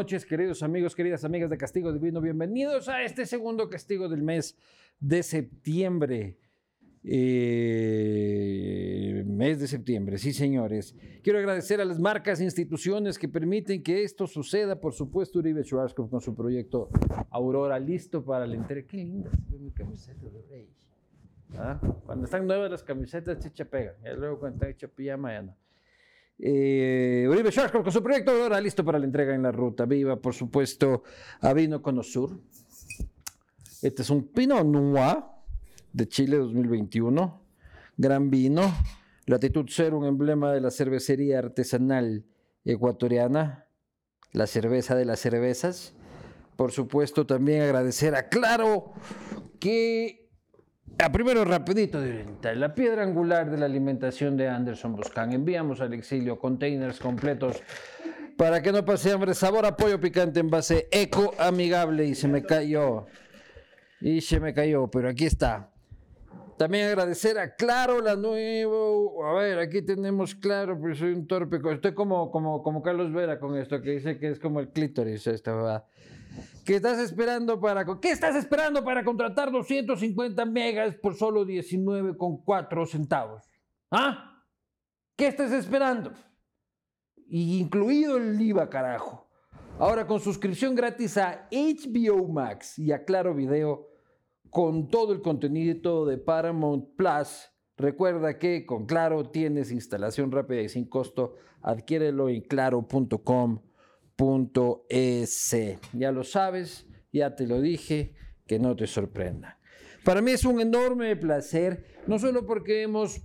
noches, queridos amigos, queridas amigas de Castigo Divino. Bienvenidos a este segundo castigo del mes de septiembre. Eh, mes de septiembre, sí señores. Quiero agradecer a las marcas e instituciones que permiten que esto suceda. Por supuesto, Uribe Schwarzkopf con su proyecto Aurora, listo para la entrega. Qué linda se ve mi camiseta de rey. ¿Ah? Cuando están nuevas las camisetas, chicha pega. Y luego cuando está hecha pijama, ya no. Eh, Uribe Schwarzkopf con su proyecto Aurora, listo para la entrega en la ruta. Viva, por supuesto, a Vino Conosur. Este es un Pinot Noir de Chile 2021. Gran vino. Latitud Cero, un emblema de la cervecería artesanal ecuatoriana. La cerveza de las cervezas. Por supuesto, también agradecer a Claro que a primero, rapidito de oriental. La piedra angular de la alimentación de Anderson Boscan. Enviamos al exilio containers completos para que no pase hambre. Sabor a pollo picante en base eco amigable. Y se me cayó. Y se me cayó, pero aquí está. También agradecer a Claro, la nueva. A ver, aquí tenemos Claro, pero soy un torpe. Estoy como, como, como Carlos Vera con esto, que dice que es como el clítoris. Esta verdad. ¿Qué estás esperando para qué estás esperando para contratar 250 megas por solo 19,4 centavos? ¿Ah? ¿Qué estás esperando? Y incluido el IVA, carajo. Ahora con suscripción gratis a HBO Max y a Claro Video con todo el contenido de Paramount Plus. Recuerda que con Claro tienes instalación rápida y sin costo. Adquiérelo en claro.com .es. Ya lo sabes, ya te lo dije, que no te sorprenda. Para mí es un enorme placer, no solo porque hemos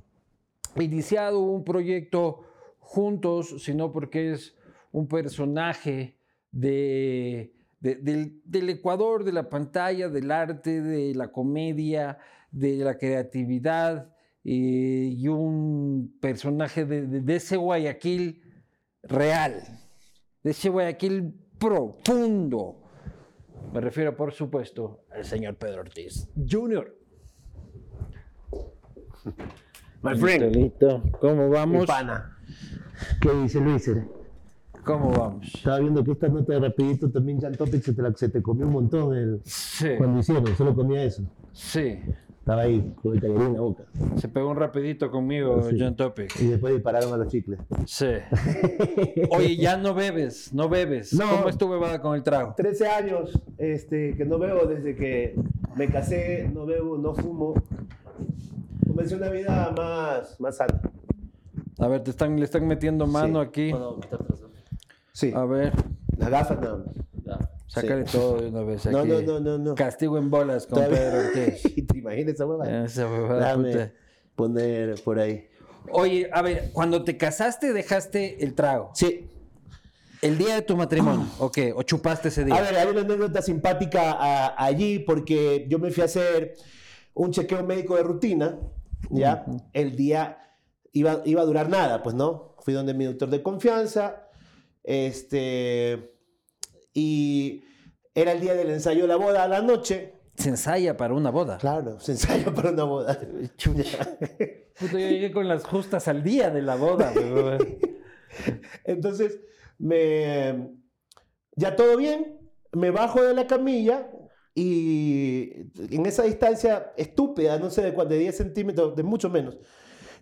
iniciado un proyecto juntos, sino porque es un personaje de, del, Ecuador, de la pantalla, del arte, de la comedia, de la creatividad, eh, y un personaje de ese Guayaquil real, de ese Guayaquil profundo. Me refiero, por supuesto, al señor Pedro Ortiz Jr. My friend. Listo, ¿Cómo vamos? Pana. ¿Qué dice Luis? ¿Cómo vamos? Estaba viendo que esta nota de rapidito también Jan Topic se te, la, se te comió un montón el, Sí. cuando hicieron, solo comía eso. Sí. Estaba ahí con el tallerín en la boca. Se pegó un rapidito conmigo, Sí. John Topic. Y después dispararon a los chicles. Sí. Oye, ya no bebes, no bebes. No. ¿Cómo es tu bebada con el trago? 13 años este, que no bebo desde que me casé, no bebo, no fumo. Comencé una vida más, más sana. A ver, te están, le están metiendo mano Sí. aquí. Sí, A ver, las gafas nada más. Sácale Sí. todo de una vez aquí. No, no, no, no, no. Castigo en bolas con Todavía- Pedro Ortiz. ¿Te imaginas esa huevada? Esa huevada, puta. poner por ahí. Oye, a ver, cuando te casaste dejaste el trago. Sí. ¿El día de tu matrimonio? ¿O qué? ¿O chupaste ese día? A ver, hay una anécdota simpática a- allí porque yo me fui a hacer un chequeo médico de rutina, ¿ya? El día iba, iba a durar nada, pues, ¿no? Fui donde mi doctor de confianza, este, y era el día del ensayo de la boda a la noche. Se ensaya para una boda. Claro, se ensaya para una boda. Chucha. Yo llegué con las justas al día de la boda. Entonces, me, ya todo bien, me bajo de la camilla y en esa distancia estúpida, no sé de cuánto, de 10 centímetros, de mucho menos,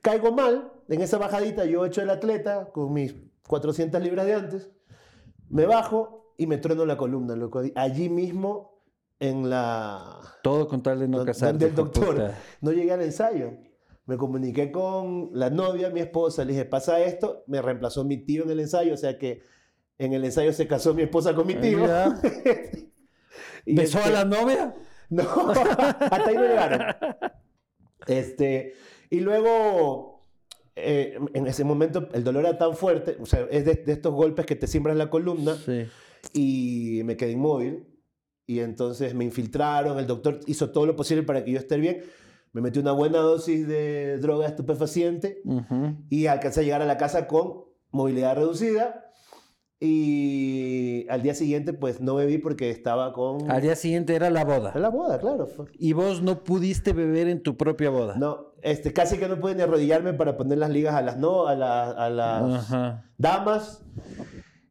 caigo mal, en esa bajadita yo hecho el atleta con mis 400 libras de antes, me bajo y me trueno la columna, loco, allí mismo en la... Todo con tal de no casarte. donde el doctor. puta. No llegué al ensayo. Me comuniqué con la novia, mi esposa, le dije, pasa esto, me reemplazó mi tío en el ensayo, o sea que en el ensayo se casó mi esposa con mi tío. Y ¿Besó este- a la novia? No, hasta ahí no llegaron. Este, y luego, eh, en ese momento, el dolor era tan fuerte, o sea, es de, de estos golpes que te siembran la columna, Sí. Y me quedé inmóvil. Y entonces me infiltraron, el doctor hizo todo lo posible para que yo esté bien. Me metí una buena dosis de droga estupefaciente Ujú. y alcancé a llegar a la casa con movilidad reducida. Y al día siguiente, pues no bebí porque estaba con. Al día siguiente era la boda. La boda, claro. Y vos no pudiste beber en tu propia boda. No, este, casi que no pude ni arrodillarme para poner las ligas a las, no, a, la- a las Ajá. damas.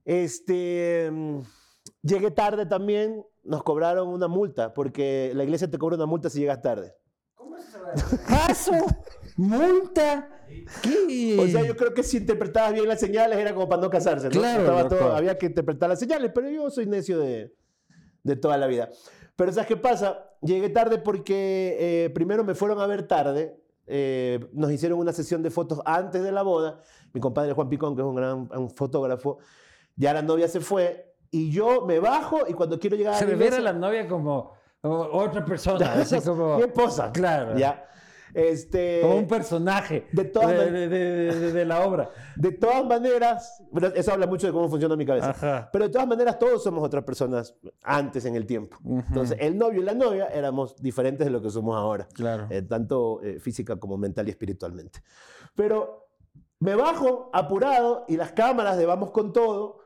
Este. mm, Llegué tarde también, nos cobraron una multa, porque la iglesia te cobra una multa si llegas tarde. ¿Caso? ¿Multa? ¿Qué? O sea, yo creo que si interpretabas bien las señales era como para no casarse, ¿no? Claro, Estaba todo- había que interpretar las señales, pero yo soy necio de, de toda la vida. Pero ¿sabes qué pasa? Llegué tarde porque eh, primero me fueron a ver tarde. eh, nos hicieron una sesión de fotos antes de la boda. Mi compadre Juan Picón, que es un gran un fotógrafo, ya la novia se fue. Y yo me bajo y cuando quiero llegar Se a la refiere a iglesia- la novia como, como otra persona, así como, Mi esposa. Claro. Ya. Este, como un personaje de todas de, de- de- de- la obra. de todas maneras, eso habla mucho de cómo funciona mi cabeza. Ajá. Pero de todas maneras, todos somos otras personas antes en el tiempo. Ujú. Entonces, el novio y la novia éramos diferentes de lo que somos ahora, Claro. eh, tanto eh, física como mental y espiritualmente. Pero me bajo apurado y las cámaras de Vamos con Todo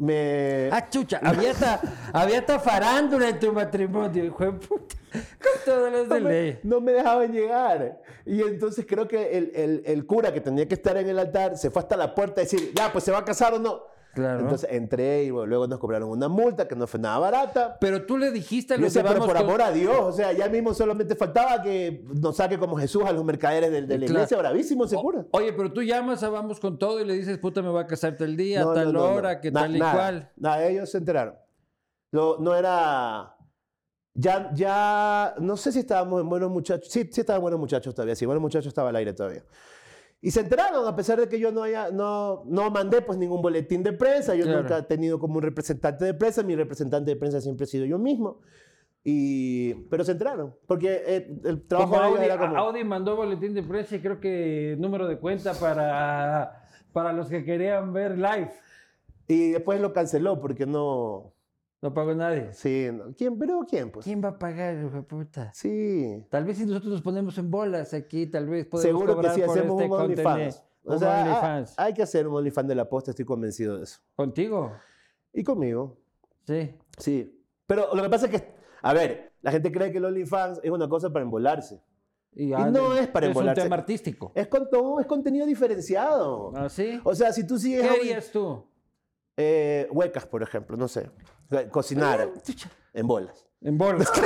me... Ah, chucha, había hasta, había hasta farándula en tu matrimonio, hijo de puta. Con todos los no, de me, ley. no me dejaban llegar. Y entonces creo que el, el- el cura que tenía que estar en el altar se fue hasta la puerta a decir, ya, pues se va a casar o no. Claro. Entonces entré y bueno, luego nos cobraron una multa que no fue nada barata. pero tú le dijiste a los pero Vamos por con- amor a Dios, o sea, ya mismo solamente faltaba que nos saque como Jesús a los mercaderes de, de la Claro. iglesia, bravísimo cura. Oye, pero tú llamas a Vamos con todo y le dices, puta, me voy a casar tal día, No, tal no, no. hora, que Na- tal y nada, cual. Nada, ellos se enteraron. No, no era... Ya, ya, no sé si estábamos en Buenos Muchachos. Sí, sí estaban Buenos Muchachos todavía, sí, Buenos Muchachos estaba al aire todavía. Y se enteraron, a pesar de que yo no, haya, no, no mandé pues ningún boletín de prensa, yo Claro. nunca he tenido como un representante de prensa, mi representante de prensa siempre he sido yo mismo. Y, pero se enteraron, porque eh, el trabajo de Audi, era como... Audi mandó boletín de prensa y creo que número de cuenta para, para los que querían ver live. Y después lo canceló porque no... No pagó nadie. Sí, no. ¿quién? ¿Pero quién? Pues? ¿Quién va a pagar, hijo puta? Sí. Tal vez si nosotros nos ponemos en bolas aquí, tal vez podemos Seguro que si hacemos este un contenido. OnlyFans. O Un sea, ah, OnlyFans. hay que hacer un OnlyFans de la posta, estoy convencido de eso. ¿Contigo? Y conmigo, Sí. sí. Pero lo que pasa es que, a ver, la gente cree que el OnlyFans es una cosa para embolarse. Y, no es para Es un embolarse. tema artístico. Es, con, no, es contenido diferenciado. ¿Ah, sí? O sea, si tú sigues... ¿Qué un- harías tú? eh, huecas, por ejemplo, no sé. Cocinar en bolas. En bolas.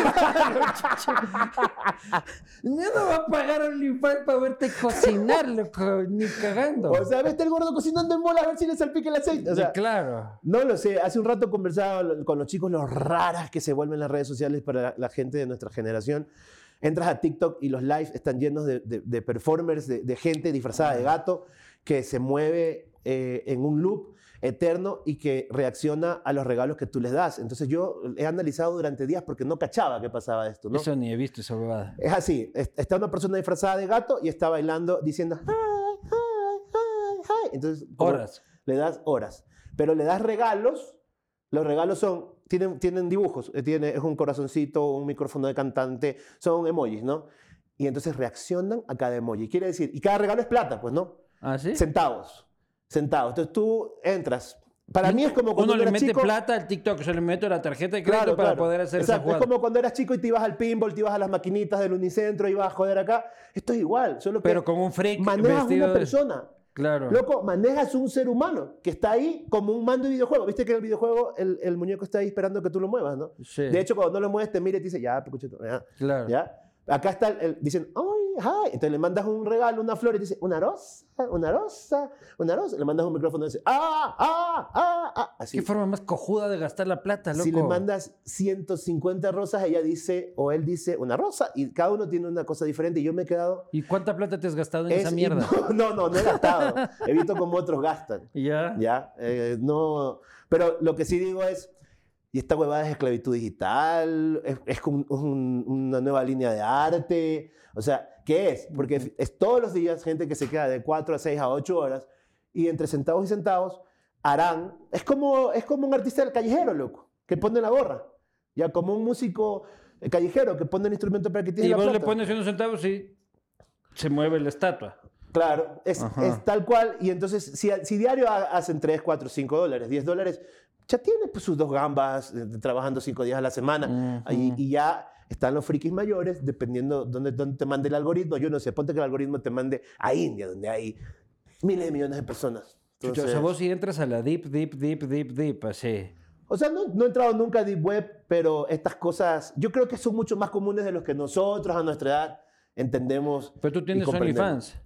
no, no va a pagar OnlyFans para verte cocinar, loco, ni cagando. O sea, vete el gordo cocinando en bolas a ver si le salpica el aceite. O sea, claro. No lo sé, hace un rato conversaba con los chicos lo raras que se vuelven las redes sociales para la, la gente de nuestra generación. Entras a TikTok y los lives están llenos de, de- de performers, de, de gente disfrazada de gato que se mueve eh, en un loop eterno y que reacciona a los regalos que tú les das. Entonces yo he analizado durante días porque no cachaba qué pasaba esto, ¿no? Eso ni he visto esa huevada. Es así, es- está una persona disfrazada de gato y está bailando diciendo, hi, hi, hi. Entonces, Horas. le das horas. Pero le das regalos. Los regalos son, tienen, tienen dibujos. eh, Tiene, es un corazoncito, un micrófono de cantante. Son emojis, ¿no? Y entonces reaccionan a cada emoji. Quiere decir, y cada regalo es plata, pues, ¿no? ¿Ah, sí? Centavos. Centavos. Entonces tú entras. Para mí es como cuando Uno le eras mete chico. plata al TikTok, se le mete la tarjeta de crédito Claro, para claro. poder hacer esa Exacto, Es jugada. como cuando eras chico y te ibas al pinball, te ibas a las maquinitas del unicentro, ibas a joder acá. Esto es igual, solo que Pero como un freak manejas una de- persona. Claro. Loco, manejas un ser humano que está ahí como un mando de videojuego. Viste que en el videojuego el, el muñeco está ahí esperando que tú lo muevas, ¿no? Sí. De hecho, cuando no lo mueves, te mira y te dice, ya, pecuchito, ya, Claro. ya. Acá está, el, dicen, ay, hi. Entonces le mandas un regalo, una flor y te dice, una rosa, una rosa, una rosa. Le mandas un micrófono y dice, ah, ah, ah, ah. Así. Qué forma más cojuda de gastar la plata, loco. Si le mandas 150 rosas, ella dice, o él dice, una rosa. Y cada uno tiene una cosa diferente. Y yo me he quedado... ¿Y cuánta plata te has gastado en es- esa mierda? No, no, no he gastado. He visto cómo otros gastan. Ya. ¿Ya? Eh, no, pero lo que sí digo es, y esta huevada es esclavitud digital, es, es como un- una nueva línea de arte, o sea, ¿qué es? Porque es, todos los días gente que se queda de 4 a 6 a 8 horas y entre centavos y centavos harán, es como, es como un artista del callejero, loco, que pone la gorra, ya como un músico eh, callejero que pone el instrumento para que tiene Y la vos le plata. pones unos centavos y se mueve la estatua. Claro, es, es tal cual. Y entonces, si, si diario ha- hacen 3, 4, 5 dólares, 10 dólares, ya tiene pues, sus dos gambas, eh, trabajando 5 días a la semana. Ujú. y, y ya están los frikis mayores, dependiendo dónde, dónde te mande el algoritmo. Yo no sé, ponte que el algoritmo te mande a India, donde hay miles de millones de personas. Entonces, o sea, vos si entras a la deep, deep, deep, deep, deep, así. O sea, no, no he entrado nunca a Deep Web, pero estas cosas, yo creo que son mucho más comunes de los que nosotros a nuestra edad entendemos. Pero tú tienes. OnlyFans.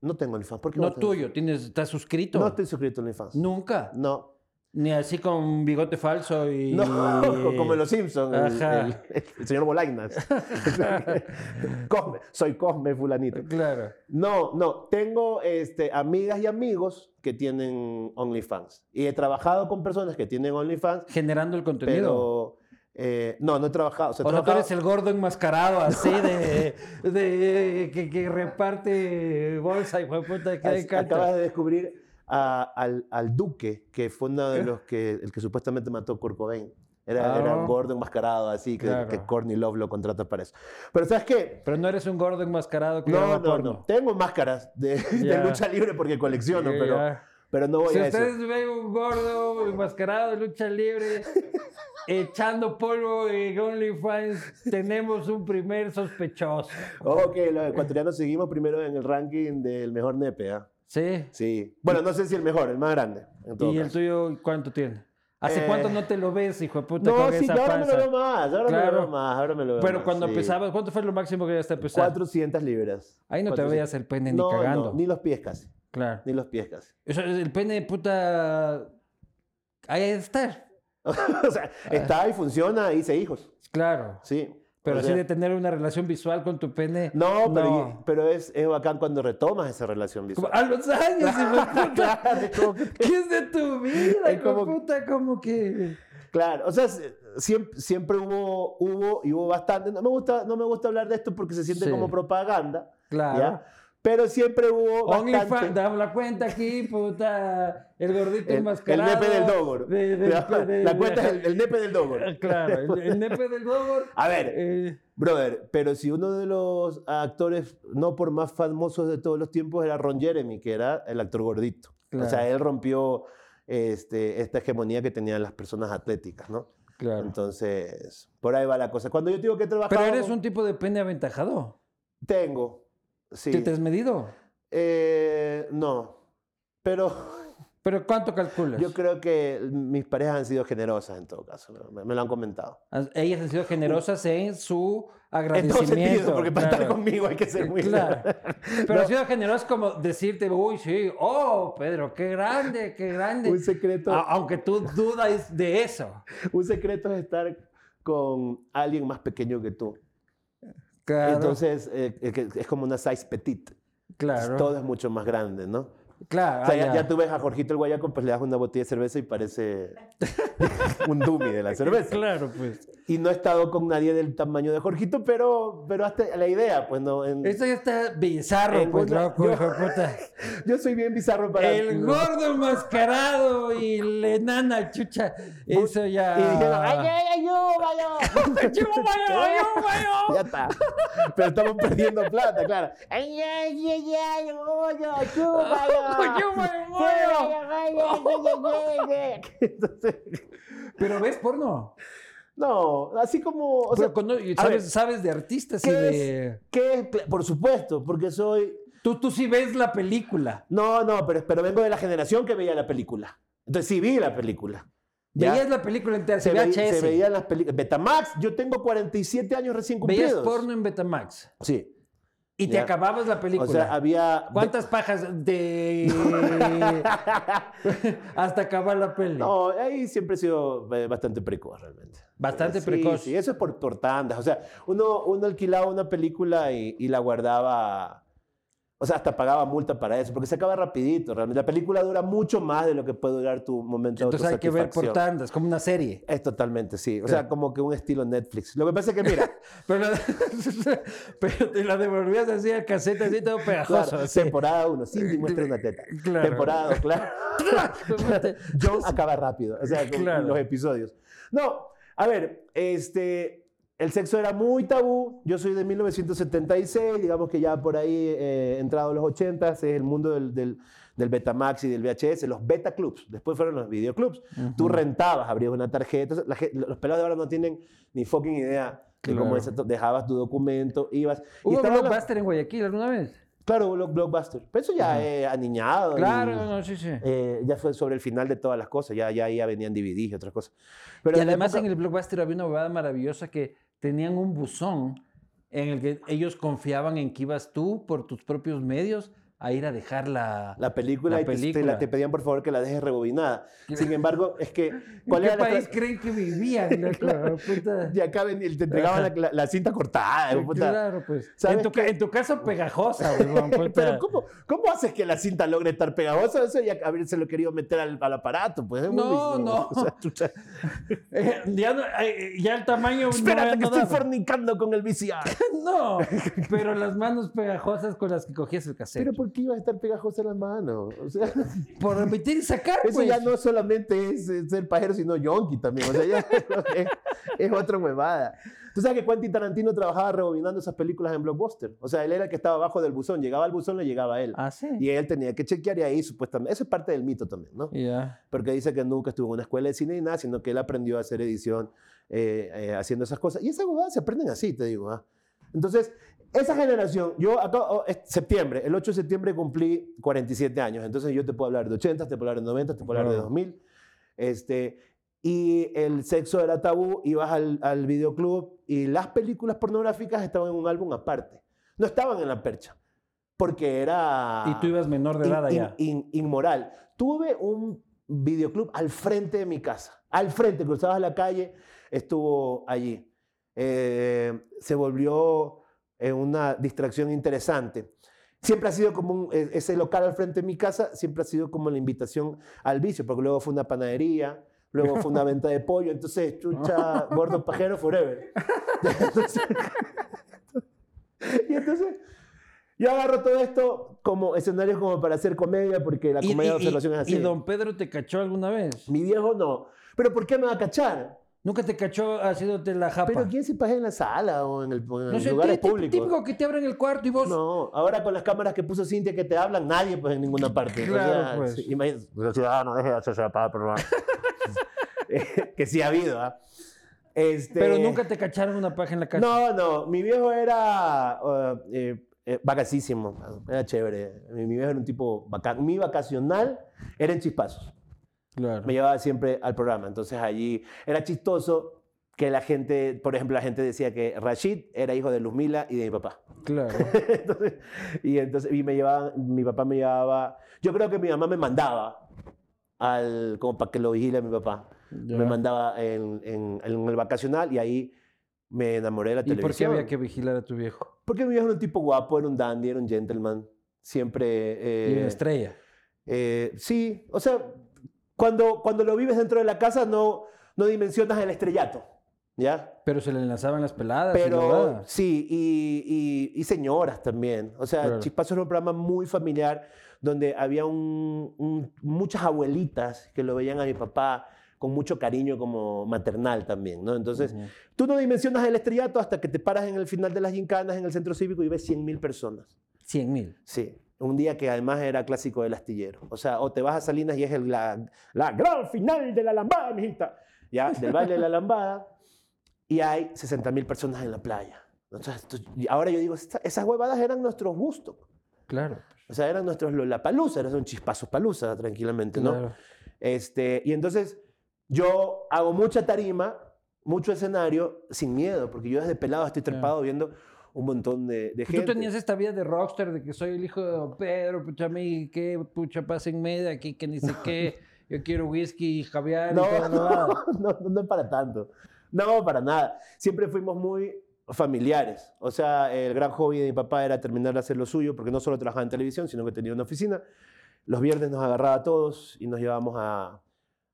No tengo OnlyFans. ¿Por qué No tuyo, tienes, estás suscrito. No estoy suscrito a OnlyFans. Nunca. No. Ni así con bigote falso y. No, como en Los Simpsons, el, Ajá. el- el señor Bolainas. Cosme, soy Cosme fulanito. Claro. No, no, tengo este, amigas y amigos que tienen OnlyFans. Y he trabajado con personas que tienen OnlyFans, Generando el contenido. pero eh, no, no he trabajado. O sea, O tú trabajado- eres el gordo enmascarado así de, de que, que reparte bolsa y puta que encanta. Acabas de descubrir a- al, al Duque, que fue uno de los que, el que supuestamente mató a Kurt Cobain. Era, Ah. era un gordo enmascarado, así que, Claro. que Courtney Love lo contrata para eso. Pero ¿sabes qué? Pero no eres un gordo enmascarado que No, no, porno. no. Tengo máscaras de, de Ya. lucha libre porque colecciono, pero, ya. pero no voy Si a eso. ustedes ven un gordo enmascarado de lucha libre echando polvo en OnlyFans, tenemos un primer sospechoso. Ok, los ecuatorianos seguimos primero en el ranking del mejor nepe, ¿ah? ¿Sí? Sí. Bueno, no sé si el mejor, el más grande. en todo ¿Y el tuyo cuánto tiene? ¿Hace Eh, cuánto no te lo ves, hijo de puta, No, sí, ahora me panza? lo veo más, ahora me lo Claro. veo más, ahora me lo veo Pero más, cuando sí. pesabas, ¿cuánto fue lo máximo que llegaste a pesar? 400 libras. Ahí no te 400. veías el pene ni no, cagando. No, ni los pies casi, Claro. ni los pies casi. El pene, puta. Ahí estar. o sea, está y funciona, hice hijos, Claro. sí. Pero O así sea, de tener una relación visual con tu pene. No, pero, no. pero es, es bacán cuando retomas esa relación Como visual. a los años, puta. claro, que- ¿Qué es de tu vida, Es hijo de como- puta? Como que. Claro, o sea, se- siempre, siempre hubo, hubo y hubo bastante. No me, gusta, no me gusta hablar de esto porque se siente Sí. como propaganda, Claro. ¿ya? Pero siempre hubo OnlyFans, dame la cuenta aquí, puta. El gordito El, el enmascarado. nepe del Dogor. de- de- la cuenta es el, el nepe del Dogor. Claro, el, el nepe del Dogor. A ver, eh, brother, pero si uno de los actores, no por más famosos de todos los tiempos, era Ron Jeremy, que era el actor gordito. Claro. O sea, él rompió este, esta hegemonía que tenían las personas atléticas, ¿no? claro. Entonces, por ahí va la cosa. Cuando yo digo que he trabajado... Pero eres un tipo de pene aventajado. Tengo, sí. ¿Te, te has medido? Eh, no, pero ¿Pero cuánto calculas? yo creo que mis parejas han sido generosas en todo caso, me, me lo han comentado. As- Ellas han sido generosas en su En todo agradecimiento. sentido, porque para estar conmigo hay que ser muy... Claro. Pero No. ha sido generoso como decirte, uy, sí, oh, Pedro, qué grande, qué grande. Un secreto, A- aunque tú dudas de eso. un secreto es estar con alguien más pequeño que tú. Claro, Entonces, eh, eh, es como una size petite. claro, Todo es mucho más grande, ¿no? Claro. O sea, ah, ya, tú ves a Jorgito el Guayaco, pues le das una botella de cerveza y parece un dummy de la cerveza. Claro, pues. Y no he estado con nadie del tamaño de Jorgito, pero, pero hasta la idea, pues no. en- Esto ya está bizarro, pues, una- loco, yo- puta. Yo soy bien bizarro para. El gordo enmascarado y la enana chucha. Eso ya. Y dijeron, ¡ay, ay, ay, yo, vaya! Chúpalo, Ya está. Pero estamos perdiendo plata, claro. ¡Ay, ay, ay, ay, yo, chúpalo! Entonces, Pero ves porno. no, así como. O sea, Pero cuando- y sabes, ver, sabes de artistas y ¿qué de. es? ¿Qué es? Por supuesto, porque soy. Tú, tú sí ves la película. No, no, pero, pero vengo de la generación que veía la película. Entonces sí vi la película. ¿ya? Veías la película entera, se, se veía, se veían las películas. Betamax, yo tengo 47 años recién Veías cumplidos. porno en Betamax. Sí. Y te Ya. acababas la película. O sea, había. ¿Cuántas pajas de. hasta acabar la peli? No, ahí siempre he sido eh, bastante precoz realmente. Bastante Sí, precoz. Sí, eso es por, por tandas. O sea, uno, uno alquilaba una película y, y la guardaba. O sea, hasta pagaba multa para eso, porque se acaba rapidito. Realmente la película dura mucho más de lo que puede durar tu momento de Entonces hay que ver por tandas, como una serie. Es totalmente, sí. O sea, como que un estilo Netflix. Lo que pasa es que, mira, Pero, la- pero te la devolvías así al cassette, así todo pegajoso. claro, así. temporada 1, Cindy muestra una teta. Claro. Temporada 2, claro. John acaba rápido, o sea, con Claro. los episodios. No, a ver, este, el sexo era muy tabú. Yo soy de 1976, digamos que ya por ahí, eh, entrado los 80, es el mundo del, del, del Betamax y del VHS, los beta clubs. Después fueron los videoclubs. Tú rentabas, abrías una tarjeta. La los pelados de ahora no tienen ni fucking idea de cómo Claro. es esto. Dejabas tu documento, ibas. y ¿Hubo las- Blockbuster en Guayaquil alguna vez? Claro, Block- Blockbuster. Pero eso ya Ajá. es aniñado. y, Claro, no, sí, sí. eh, ya fue sobre el final de todas las cosas. Ya, ya, ya venían DVDs y otras cosas. Pero y la además época- en el Blockbuster había una huevada maravillosa que tenían un buzón en el que ellos confiaban en que ibas tú por tus propios medios a ir a dejar la... La película, La y te- te, película. la- te pedían por favor que la dejes rebobinada. Sin embargo, es que. ¿En ¿Cuál qué era la país creen que vivían? loco? Puta. Y acá ven- te entregaban la, cinta cortada. puta. Claro, pues. ¿Sabes En tu, qué? en tu caso, pegajosa, puta. Pero ¿cómo, ¿cómo haces que la cinta logre estar pegajosa? Eso ya haberse lo querido meter al, al aparato. Pues, es muy- No, no. o sea. Eh, ya, eh, ya el tamaño. Espérate no, que estoy daba. fornicando con el VCR. No, pero las manos pegajosas con las que cogías el cassette. Pero ¿por qué iba a estar pegajosa la mano? O sea, por meter y sacar, eso pues. ya no solamente es eh, ser pajero, sino yonki también. O sea, ya es, es otra huevada. Tú sabes que Quentin Tarantino trabajaba rebobinando esas películas en Blockbuster. O sea, él era el que estaba abajo del buzón. Llegaba al buzón, le llegaba a él. Ah, sí. Y él tenía que chequear y ahí supuestamente... Eso es parte del mito también, ¿no? Ya. Porque dice que nunca estuvo en una escuela de cine ni nada, sino que él aprendió a hacer edición eh, eh, haciendo esas cosas. Y esas huevadas se aprenden así, te digo. ¿ah? Entonces, esa generación, yo acá, oh, es septiembre, el 8 de septiembre cumplí 47 años. Entonces yo te puedo hablar de 80, te puedo hablar de 90, te puedo hablar de Claro. 2000. Este, y el sexo era tabú, ibas al, al videoclub y las películas pornográficas estaban en un álbum aparte. No estaban en la percha. Porque era Y tú ibas menor de in- edad in- allá. in- inmoral. Tuve un videoclub al frente de mi casa. Al frente, cruzabas la calle, estuvo allí. Eh, se volvió eh, una distracción interesante. Siempre ha sido como un- e- ese local al frente de mi casa, siempre ha sido como la invitación al vicio, porque luego fue una panadería, luego fue una venta de pollo, entonces, chucha, gordo pajero forever. Entonces- y entonces, yo agarro todo esto como escenarios como para hacer comedia, porque la comedia de y- observación es así. ¿Y don Pedro te cachó alguna vez? Mi viejo no. ¿Pero por qué me va a cachar? ¿Nunca te cachó haciéndote la japa? ¿Pero quién se paja en la sala o en, el, o en no sé, lugares públicos? típico que te abren el cuarto y vos... No, ahora con las cámaras que puso Cintia que te hablan, nadie pues en ninguna parte. O Claro, sea, pues. imagínate, pues, ciudadano, deje de hacerse la paja, por. Eh, que sí ha habido, ¿ah? Este, Pero nunca te cacharon una paja en la casa. No, no, mi viejo era uh, eh, eh, vacasísimo, era chévere. Mi, mi viejo era un tipo bacán. Mi vacacional era en Chispazos. Claro. me llevaba siempre al programa. Entonces allí era chistoso que la gente, por ejemplo, la gente decía que Rashid era hijo de Luzmila y de mi papá. Claro. entonces, y entonces y me llevaban, mi papá me llevaba, yo creo que mi mamá me mandaba al, como para que lo vigile mi papá. Me mandaba en, en- en el vacacional y ahí me enamoré de la ¿Y por qué televisión. había que vigilar a tu viejo? Porque mi viejo era un tipo guapo, era un dandy, era un gentleman. Siempre... eh, y una estrella. eh, sí, o sea, cuando, cuando lo vives dentro de la casa no, no dimensionas el estrellato, ¿ya? Pero se le enlazaban las peladas. y Pero huevadas. sí, y, y- y señoras también. O sea, Claro. Chispazo era un programa muy familiar donde había un- un- muchas abuelitas que lo veían a mi papá con mucho cariño como maternal también, ¿no? Entonces, Ujú. tú no dimensionas el estrellato hasta que te paras en el final de las gincanas en el centro cívico y ves 100 mil personas. 100 mil. Sí, un día que además era clásico del astillero. O sea, o te vas a Salinas y es el- la, la gran final de la lambada, mijita. Ya, del baile de la lambada. Y hay 60 mil personas en la playa. Entonces, ahora yo digo, "Esta- esas huevadas eran nuestros gustos. Claro. O sea, eran nuestros Lollapalooza, eran un chispazos palusa, tranquilamente, ¿no? Claro. Este, y entonces yo hago mucha tarima, mucho escenario, sin miedo, porque yo desde pelado estoy trepado viendo un montón de, de Tú gente. tenías esta vida de rockstar, de que soy el hijo de Don Pedro, pucha, mí, que pucha, pásenme de aquí, que ni sé qué. Yo quiero whisky y javier No, y no, no, no es para tanto. No, para nada. Siempre fuimos muy familiares. O sea, el gran hobby de mi papá era terminar de hacer lo suyo, porque no solo trabajaba en televisión, sino que tenía una oficina. Los viernes nos agarraba a todos y nos llevábamos a,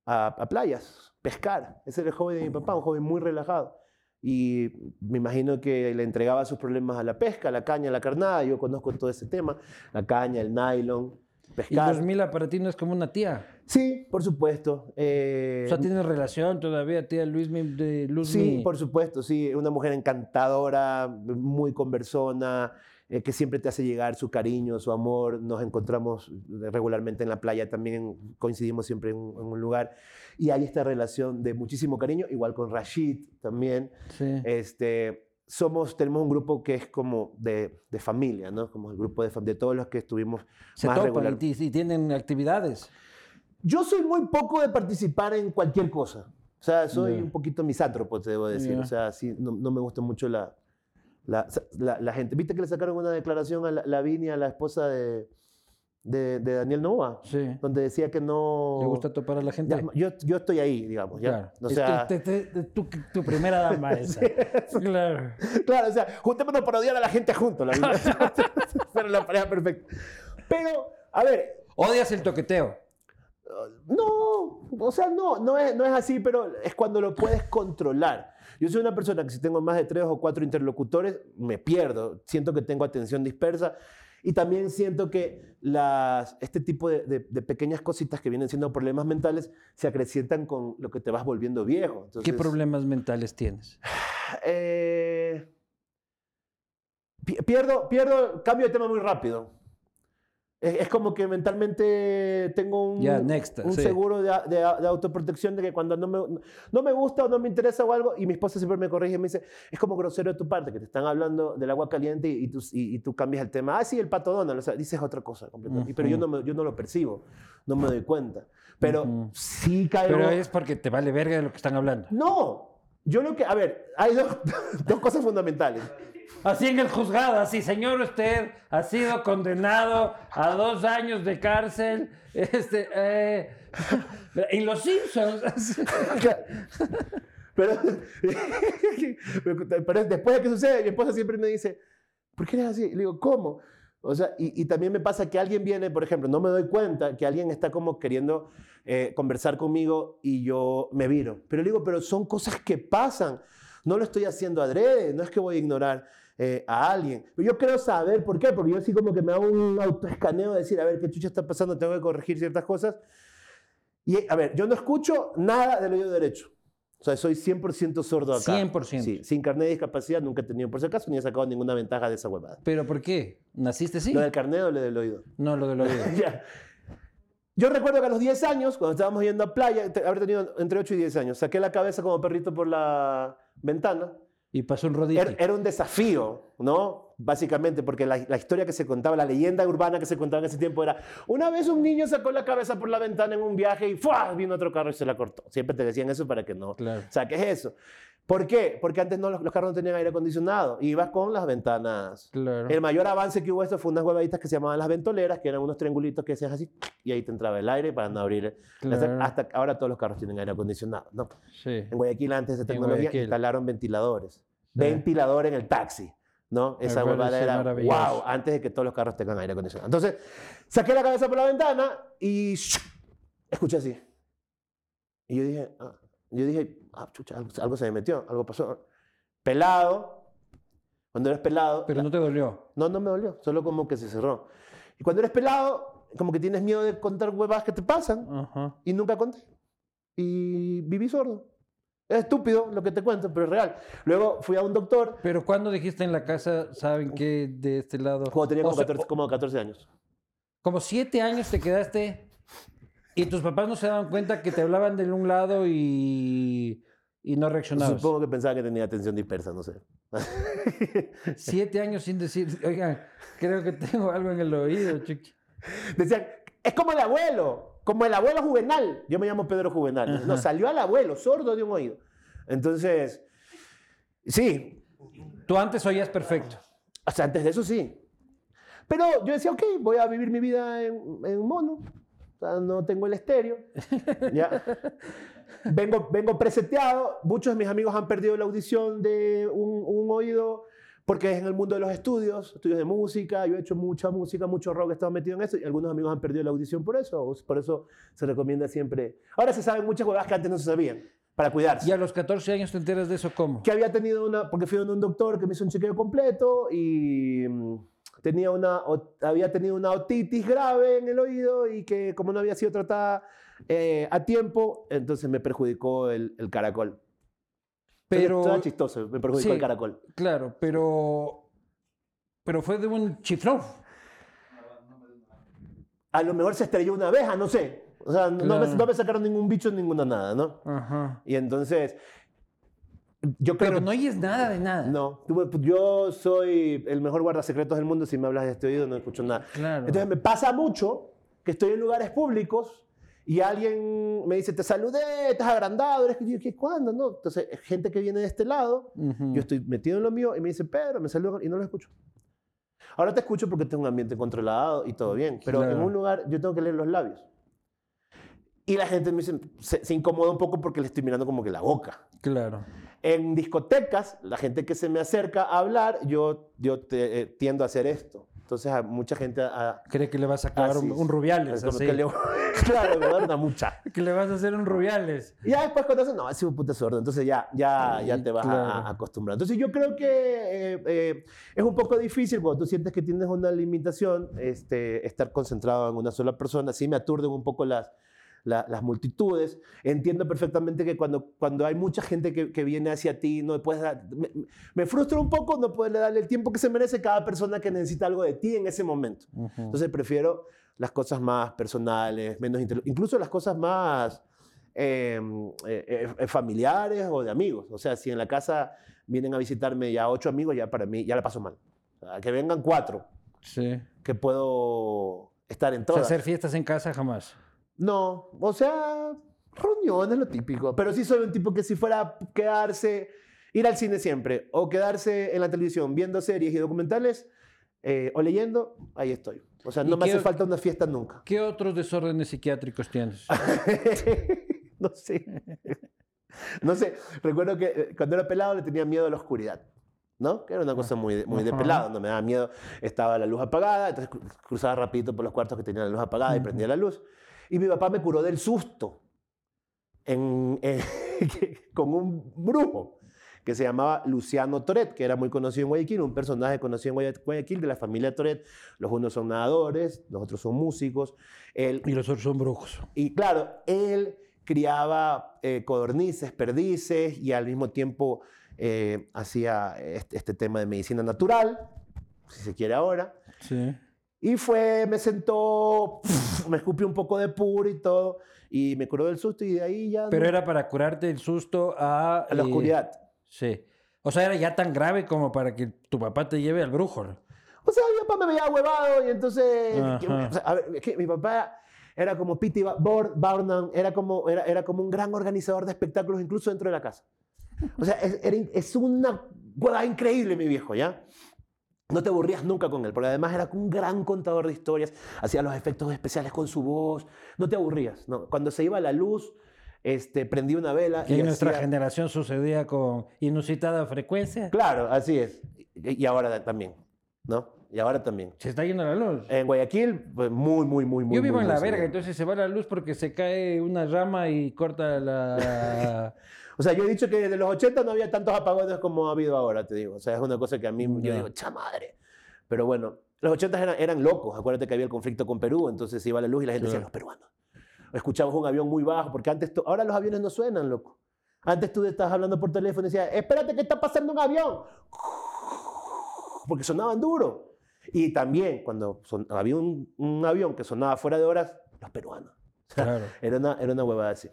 a, a playas, pescar. Ese era el hobby de mi papá, un hobby muy relajado. Y me imagino que le entregaba sus problemas a la pesca, la caña, la carnada. Yo conozco todo ese tema. La caña, el nylon, Y pescar. 2000 para ti no es como una tía. Sí, por supuesto. Eh, O sea, tienes relación todavía, tía Luis de Luz Sí, por supuesto, sí. Una mujer encantadora, muy conversona, eh, que siempre te hace llegar su cariño, su amor. Nos encontramos regularmente en la playa, también coincidimos siempre en, un- en un lugar. Y hay esta relación de muchísimo cariño, igual con Rashid también. Sí. Este, somos, tenemos un grupo que es como de, de familia, ¿no? Como el grupo de, de todos los que estuvimos Se más regular. y, y tienen actividades. Yo soy muy poco de participar en cualquier cosa. O sea, soy Ya. un poquito misántropo, te debo decir. Ya. O sea, sí, no, no me gusta mucho la, la, la- la gente. ¿Viste que le sacaron una declaración a la, Lavinia, la esposa de, de, de Daniel Novoa? Sí. Donde decía que no... ¿Le gusta topar a la gente? Ya, yo, yo estoy ahí, digamos. ¿ya? Claro. O Es sea, que te- te- tu, tu primera dama esa. Claro. Claro, o sea, juntémonos para odiar a la gente juntos. La. Pero la pareja perfecta. Pero, a ver, Odias el toqueteo. no, o sea, no, no es, no es así, pero es cuando lo puedes controlar. Yo soy una persona que si tengo más de tres o cuatro interlocutores, me pierdo. Siento que tengo atención dispersa. Y también siento que las, este tipo de, de- de pequeñas cositas que vienen siendo problemas mentales se acrecientan con lo que te vas volviendo viejo. ¿Qué problemas mentales tienes? Eh, pi- pierdo, pierdo, cambio de tema muy rápido. Es, como que mentalmente tengo un, Ya, next, un sí. seguro de, de de autoprotección de que cuando no me, no me gusta o no me interesa o algo, y mi esposa siempre me corrige y me dice, es como grosero de tu parte, que te están hablando del agua caliente y, y tú, y, y tú cambias el tema. Ah, sí, el pato Donald, o sea, dices otra cosa completamente. Pero yo no, me- yo no lo percibo, no me doy cuenta. Pero Ujú. sí caigo... Pero es porque te vale verga de lo que están hablando. No, yo lo que, a ver, hay dos, dos cosas fundamentales. Así en el juzgado, así, señor, usted ha sido condenado a dos años de cárcel. Este, eh, en Los Simpsons. Pero, pero después de que sucede, mi esposa siempre me dice, ¿por qué eres así? Y le digo, ¿cómo? O sea, y, y también me pasa que alguien viene, por ejemplo, no me doy cuenta que alguien está como queriendo eh, conversar conmigo y yo me viro. Pero le digo, pero son cosas que pasan. No lo estoy haciendo adrede, no es que voy a ignorar eh, a alguien. Pero yo quiero saber por qué, porque yo así como que me hago un autoescaneo de decir, a ver, qué chucha está pasando, tengo que corregir ciertas cosas. Y, a ver, yo no escucho nada del oído derecho. O sea, soy 100% sordo acá. 100%. Sí, sin carnet de discapacidad nunca he tenido por si acaso, ni he sacado ninguna ventaja de esa huevada. ¿Pero por qué? ¿Naciste así? ¿Lo del carnet o lo del oído? No, lo del oído. Ya. Yo recuerdo que a los 10 años, cuando estábamos yendo a playa, habré tenido entre 8 y 10 años, saqué la cabeza como perrito por la ventana. Y pasó un rodillo. Era, era un desafío, ¿no? Básicamente, porque la, la historia que se contaba, la leyenda urbana que se contaba en ese tiempo era, una vez un niño sacó la cabeza por la ventana en un viaje y ¡fua! vino otro carro y se la cortó. Siempre te decían eso para que no Claro. saques eso. ¿Por qué? Porque antes no, los, los carros no tenían aire acondicionado y ibas con las ventanas. Claro. El mayor avance que hubo esto fue unas huevaditas que se llamaban las ventoleras, que eran unos triangulitos que hacías así y ahí te entraba el aire para no abrir. Claro. Hasta ahora todos los carros tienen aire acondicionado, ¿no? Sí. En Guayaquil antes de tecnología instalaron ventiladores. Ventilador en el taxi, ¿no? Esa huevada era wow, antes de que todos los carros tengan aire acondicionado. Entonces, saqué la cabeza por la ventana y escuché así. Y yo dije, ah, yo dije, ah, chucha, algo, algo se me metió, algo pasó. Pelado, cuando eres pelado, Pero no te dolió. no, no me dolió, solo como que se cerró. Y cuando eres pelado, como que tienes miedo de contar huevas que te pasan y nunca conté. Y viví sordo. Es estúpido lo que te cuento, pero es real. Luego fui a un doctor Pero cuando dijiste en la casa, ¿saben qué? De este lado. cuando tenía como O sea, 14, como 14 años. Como siete años te quedaste y tus papás no se daban cuenta que te hablaban de un lado y, y no reaccionabas. Supongo que pensaba que tenía atención dispersa, no sé. Siete años sin decir, oigan, creo que tengo algo en el oído, chiqui. Decían, es como el abuelo, como el abuelo juvenal. Yo me llamo Pedro Juvenal. No, salió al abuelo, sordo de un oído. Entonces, sí, Tú antes oías perfecto. o sea, antes de eso sí. Pero yo decía, ok, voy a vivir mi vida en, en mono. No tengo el estéreo. Ya. Vengo, vengo preseteado. Muchos de mis amigos han perdido la audición de un, un oído porque es en el mundo de los estudios, estudios de música. Yo he hecho mucha música, mucho rock, he estado metido en eso y algunos amigos han perdido la audición por eso. Por eso se recomienda siempre. Ahora se saben muchas cosas que antes no se sabían para cuidarse Y a los 14 años te enteras de eso, ¿cómo? que había tenido una, porque fui a un doctor que me hizo un chequeo completo y mm, tenía una, había tenido una otitis grave en el oído y que como no había sido tratada eh, a tiempo, entonces me perjudicó el, el caracol. Pero, Estaba chistoso, me perjudicó sí. el caracol. claro, pero, pero fue de un chiflón. A lo mejor se estrelló una abeja, no sé. O sea, no, me, Claro. no me sacaron ningún bicho, ninguna nada, ¿no? Ajá. Y entonces, yo creo Pero que- no oyes nada de nada. No, yo soy el mejor guardasecretos del mundo. Si me hablas de este oído, no escucho nada. Claro. Entonces me pasa mucho que estoy en lugares públicos y alguien me dice, te saludé, estás agrandado. Eres que yo, ¿qué? ¿Cuándo? No. Entonces, gente que viene de este lado, Ujú. yo estoy metido en lo mío y me dice, Pedro, me saludo y no lo escucho. Ahora te escucho porque tengo un ambiente controlado y todo bien, pero en Claro. un lugar yo tengo que leer los labios. Y la gente me dice, se, se incomoda un poco porque le estoy mirando como que la boca. Claro. En discotecas, la gente que se me acerca a hablar, yo, yo te- eh, tiendo a hacer esto. Entonces, a mucha gente... A, Cree que le vas a Así un, un rubiales. así. que le- claro, me da una mucha. Que le vas a hacer un rubiales. Y ya después cuando haces, no, es un puta sordo. Entonces ya, ya, ya Sí, te vas a- claro. a, acostumbrar. Entonces yo creo que eh, eh, es un poco difícil cuando tú sientes que tienes una limitación, este, estar concentrado en una sola persona. Sí me aturden un poco las, la- las multitudes. Entiendo perfectamente que cuando, cuando hay mucha gente que, que viene hacia ti, no puedes dar... Me, me frustra un poco no poderle darle el tiempo que se merece cada persona que necesita algo de ti en ese momento. Ujú. Entonces prefiero las cosas más personales, menos incluso las cosas más eh, eh, eh, familiares o de amigos. O sea, si en la casa vienen a visitarme ya ocho amigos, ya para mí ya la paso mal. O sea, que vengan cuatro, Sí. que puedo estar en O sea, todas. hacer fiestas en casa jamás. No, o sea, reuniones, lo típico. Pero sí soy un tipo que si fuera a quedarse, ir al cine siempre, o quedarse en la televisión viendo series y documentales, eh, o leyendo, ahí estoy. O sea, ¿Y no me hace o- falta una fiesta nunca. ¿Qué otros desórdenes psiquiátricos tienes? no sé. No sé. Recuerdo que eh, cuando era pelado le tenía miedo a la oscuridad. ¿No? Que era una cosa muy, muy de pelado. No me daba miedo. Estaba la luz apagada. Entonces cru- cruzaba rapidito por los cuartos que tenían la luz apagada y prendía la luz. Y mi papá me curó del susto en, en- con un brujo que se llamaba Luciano Toret, que era muy conocido en Guayaquil, un personaje conocido en Guaya- Guayaquil de la familia Toret. Los unos son nadadores, los otros son músicos. Él Y los otros son brujos. y claro, él criaba eh, codornices, perdices y al mismo tiempo eh, hacía este, este tema de medicina natural, si se quiere ahora. Sí. Y fue, me sentó, me escupió un poco de puro y todo, y me curó del susto y de ahí ya... Pero no- era para curarte el susto a... a la eh, oscuridad. Sí. O sea, era ya tan grave como para que tu papá te lleve al brujo. O sea, mi papá me veía huevado y entonces... que- o sea, a ver, es que mi papá era como Bor- Barnum, era como, era, era como un gran organizador de espectáculos incluso dentro de la casa. O sea, es, era es una huevada increíble mi viejo, ¿ya? No te aburrías nunca con él, porque además era un gran contador de historias, hacía los efectos especiales con su voz, no te aburrías, ¿no? Cuando se iba la luz, este, prendía una vela Que y en nuestra hacía- generación sucedía con inusitada frecuencia. Claro, así es. Y y ahora también, ¿no? Y ahora también. Se está yendo la luz. En Guayaquil, pues muy, muy, muy, muy. Yo vivo muy, en la verga, entonces se va la luz porque se cae una rama y corta la... O sea, yo he dicho que desde los 80 no había tantos apagones como ha habido ahora, te digo. O sea, es una cosa que a mí, yo digo, cha madre. Pero bueno, los 80 eran, eran locos. Acuérdate que había el conflicto con Perú, entonces iba la luz y la gente decía, los peruanos. Escuchabas un avión muy bajo, porque antes, ahora los aviones no suenan, loco. Antes tú estabas hablando por teléfono y decías, espérate que está pasando un avión. Porque sonaban duro. Y también, cuando son- había un, un avión que sonaba fuera de horas, los peruanos. Claro. Era una, era una huevada así.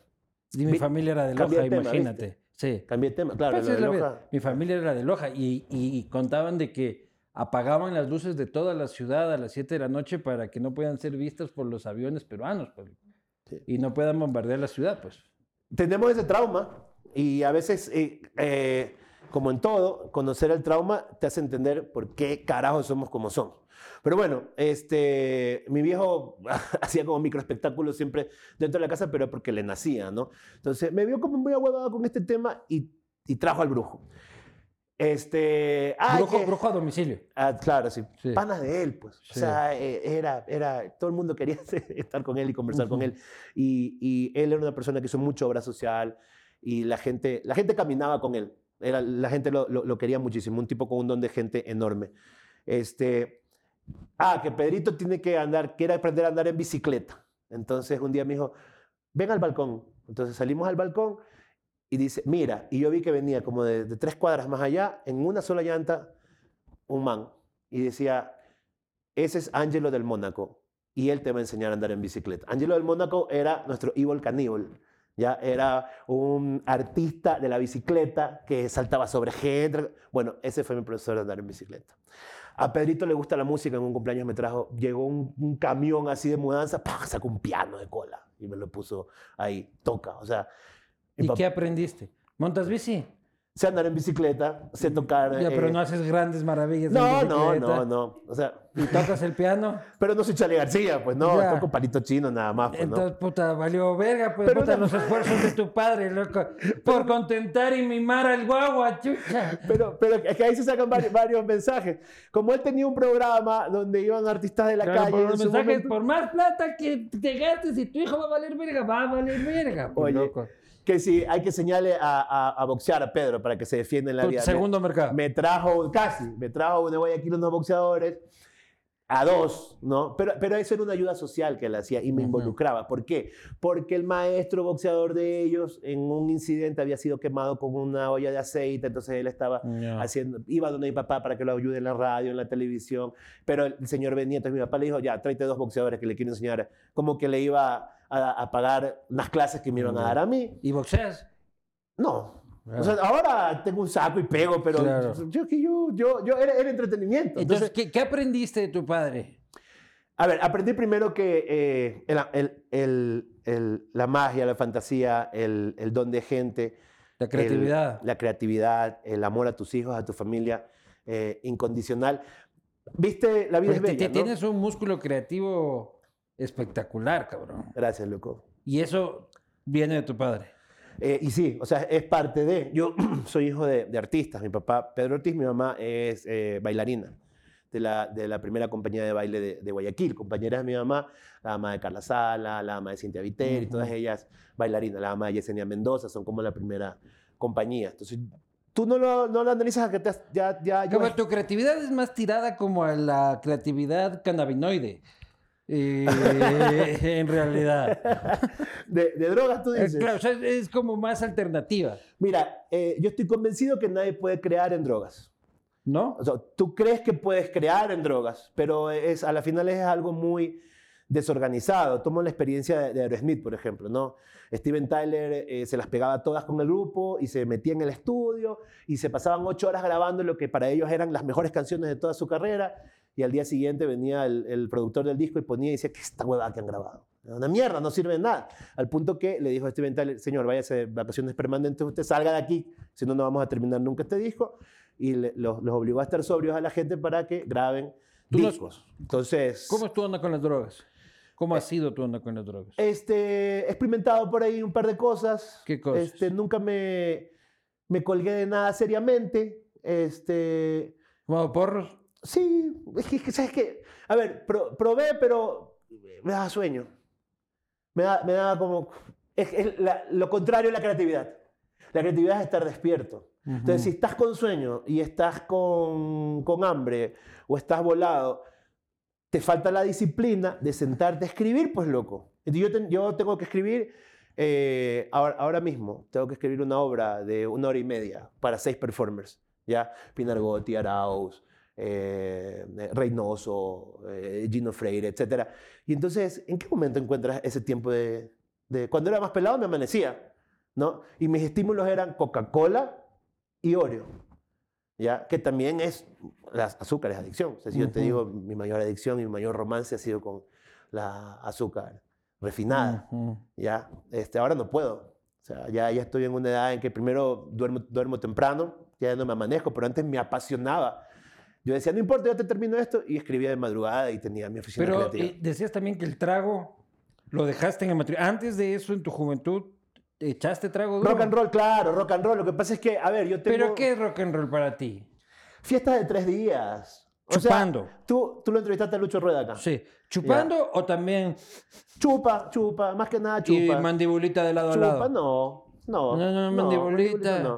Y mi familia era de Loja, tema, imagínate. Sí. Cambié de tema, claro. Pues lo de Loja-. Mi familia era de Loja y, contaban de que apagaban las luces de toda la ciudad a las 7 de la noche para que no puedan ser vistas por los aviones peruanos pues, Sí. y no puedan bombardear la ciudad. Pues. tenemos ese trauma y a veces, eh, eh, como en todo, conocer el trauma te hace entender por qué carajo somos como somos. Pero bueno, este, mi viejo hacía como microespectáculos siempre dentro de la casa, pero porque le nacía, ¿no? Entonces me vio como muy ahuevado con este tema y, y trajo al brujo. Este, ah, brujo, que- brujo a domicilio. Ah, claro, sí. Sí. Panas de él, pues. Sí. O sea, eh, era, era, todo el mundo quería estar con él y conversar con Ujú. él. Y, y él era una persona que hizo mucha obra social y la gente, la gente caminaba con él. Era, la gente lo, lo- lo quería muchísimo, un tipo con un don de gente enorme. Este, ah, que Pedrito tiene que andar, quiere aprender a andar en bicicleta. Entonces un día me dijo, ven al balcón. Entonces salimos al balcón y dice, mira, y yo vi que venía como de, tres cuadras más allá, en una sola llanta, un man. Y decía, ese es Angelo del Mónaco y él te va a enseñar a andar en bicicleta. Angelo del Mónaco era nuestro Evil Caníbal Ya era un artista de la bicicleta que saltaba sobre gente. Bueno, ese fue mi profesor de andar en bicicleta. A Pedrito le gusta la música, en un cumpleaños me trajo, llegó un, un camión así de mudanza, ¡pah! sacó un piano de cola y me lo puso ahí, toca. O sea, ¿Y qué aprendiste? ¿Montas bici? Sé andar en bicicleta, sé tocar. Ya, pero eh, no haces grandes maravillas. en no, no, no, no. O sea, ¿Y tocas el piano? pero no soy Charlie García, pues no, Ya. toco palito chino nada más, pues Entonces, no. puta, valió verga, pues, Pero puta, una- los esfuerzos de tu padre, loco, por contentar y mimar al guagua, chucha. Pero, pero es que ahí se sacan varios, varios mensajes. Como él tenía un programa donde iban artistas de la Claro, calle. por los mensajes, momento- por más plata que te gastes y tu hijo va a valer verga, va a valer verga. pues, Oye, loco. Que sí, hay que señalarle a, a- a boxear a Pedro para que se defienda en la vida. segundo mercado. Me trajo, casi, me trajo de Guayaquil unos boxeadores, a dos, ¿no? Pero, pero eso era una ayuda social que él hacía y me involucraba. ¿Por qué? Porque el maestro boxeador de ellos en un incidente había sido quemado con una olla de aceite, entonces él estaba haciendo, iba donde mi papá para que lo ayude en la radio, en la televisión, pero el señor venía, entonces mi papá le dijo, ya, tráete dos boxeadores que le quiero enseñar, como que le iba a, a pagar unas clases que me iban a dar a mí. ¿Y boxeas? No. O sea, ahora tengo un saco y pego, pero Claro. yo, yo, yo, yo era, era entretenimiento. Entonces, Entonces, ¿qué, qué aprendiste de tu padre? a ver, aprendí primero que eh, el, el- el- la magia, la fantasía, el, el don de gente, La creatividad. la creatividad, el amor a tus hijos, a tu familia, eh, incondicional. Viste, la vida es bella, te- ¿no? Tienes un músculo creativo espectacular, cabrón. Gracias, loco. Y eso viene de tu padre. Eh, y sí, o sea, es parte de. Yo soy hijo de, de artistas. Mi papá, Pedro Ortiz, mi mamá es eh, bailarina de la, de la primera compañía de baile de, de Guayaquil. Compañera de mi mamá, la mamá de Carla Sala, la mamá de Cintia Viteri, Ujú. todas ellas bailarinas. La mamá de Yesenia Mendoza, son como la primera compañía. Entonces, tú no lo, no lo analizas a que te has- ya. ya yo- tu creatividad es más tirada como a la creatividad cannabinoide. Eh, en realidad. de, de drogas, tú Eh, dices. Claro, o sea, es como más alternativa, Mira, eh, yo estoy convencido que nadie puede crear en drogas. ¿no? O sea, tú crees que puedes crear en drogas, pero es, a la final es algo muy desorganizado. Tomo la experiencia de, de Aerosmith, por ejemplo, ¿no? Steven Tyler eh, se las pegaba todas con el grupo y se metía en el estudio y se pasaban ocho horas grabando lo que para ellos eran las mejores canciones de toda su carrera y al día siguiente venía el, el productor del disco y ponía y decía, ¿qué es esta huevada que han grabado? Una mierda, no sirve de nada. Al punto que le dijo a Steven Tyler, señor, váyase de vacaciones permanentes, usted salga de aquí, si no, no vamos a terminar nunca este disco. Y le- los, los obligó a estar sobrios a la gente para que graben Tú no- discos. Entonces, ¿Cómo es tu onda con las drogas? ¿Cómo ha sido tu onda con las drogas? este, he experimentado por ahí un par de cosas. ¿Qué cosas? Este, nunca me, me colgué de nada seriamente. Este, ¿Fumado porros? Sí, es que, es que, ¿sabes qué? A ver, pro- probé, pero me daba sueño. Me da, me daba como... Es, es la- lo contrario a la creatividad. La creatividad es estar despierto. Entonces, si estás con sueño y estás con, con hambre o estás volado, te falta la disciplina de sentarte a escribir, pues loco. Entonces, yo, yo tengo que escribir, eh, ahora, ahora mismo, tengo que escribir una obra de una hora y media para seis performers, ¿ya? Pinar Gotti, Arauz, eh, Reynoso, eh, Gino Freire, etc. Y entonces, ¿en qué momento encuentras ese tiempo de, de- Cuando era más pelado me amanecía, ¿no? Y mis estímulos eran Coca-Cola y Oreo, ¿ya? Que también es, las azúcar es adicción. O sea, si yo te digo, mi mayor adicción y mi mayor romance ha sido con la azúcar refinada. ¿ya? Este, ahora no puedo. O sea, ya, ya estoy en una edad en que primero duermo, duermo temprano, ya no me amanezco, pero antes me apasionaba. Yo decía, no importa, yo te termino esto, y escribía de madrugada y tenía mi oficina Pero creativa. eh, decías también que el trago lo dejaste en el matrimonio. Antes de eso, en tu juventud, echaste trago duro. Rock and roll, claro, rock and roll. Lo que pasa es que, a ver, yo tengo ¿Pero qué es rock and roll para ti? fiestas de tres días. O sea, Chupando. tú, tú lo entrevistaste a Lucho Rueda acá. Sí. ¿Chupando o también Chupa, chupa, más que nada y chupa. mandibulita de lado a chupa, lado? no. No, No, no, mandibulita. no.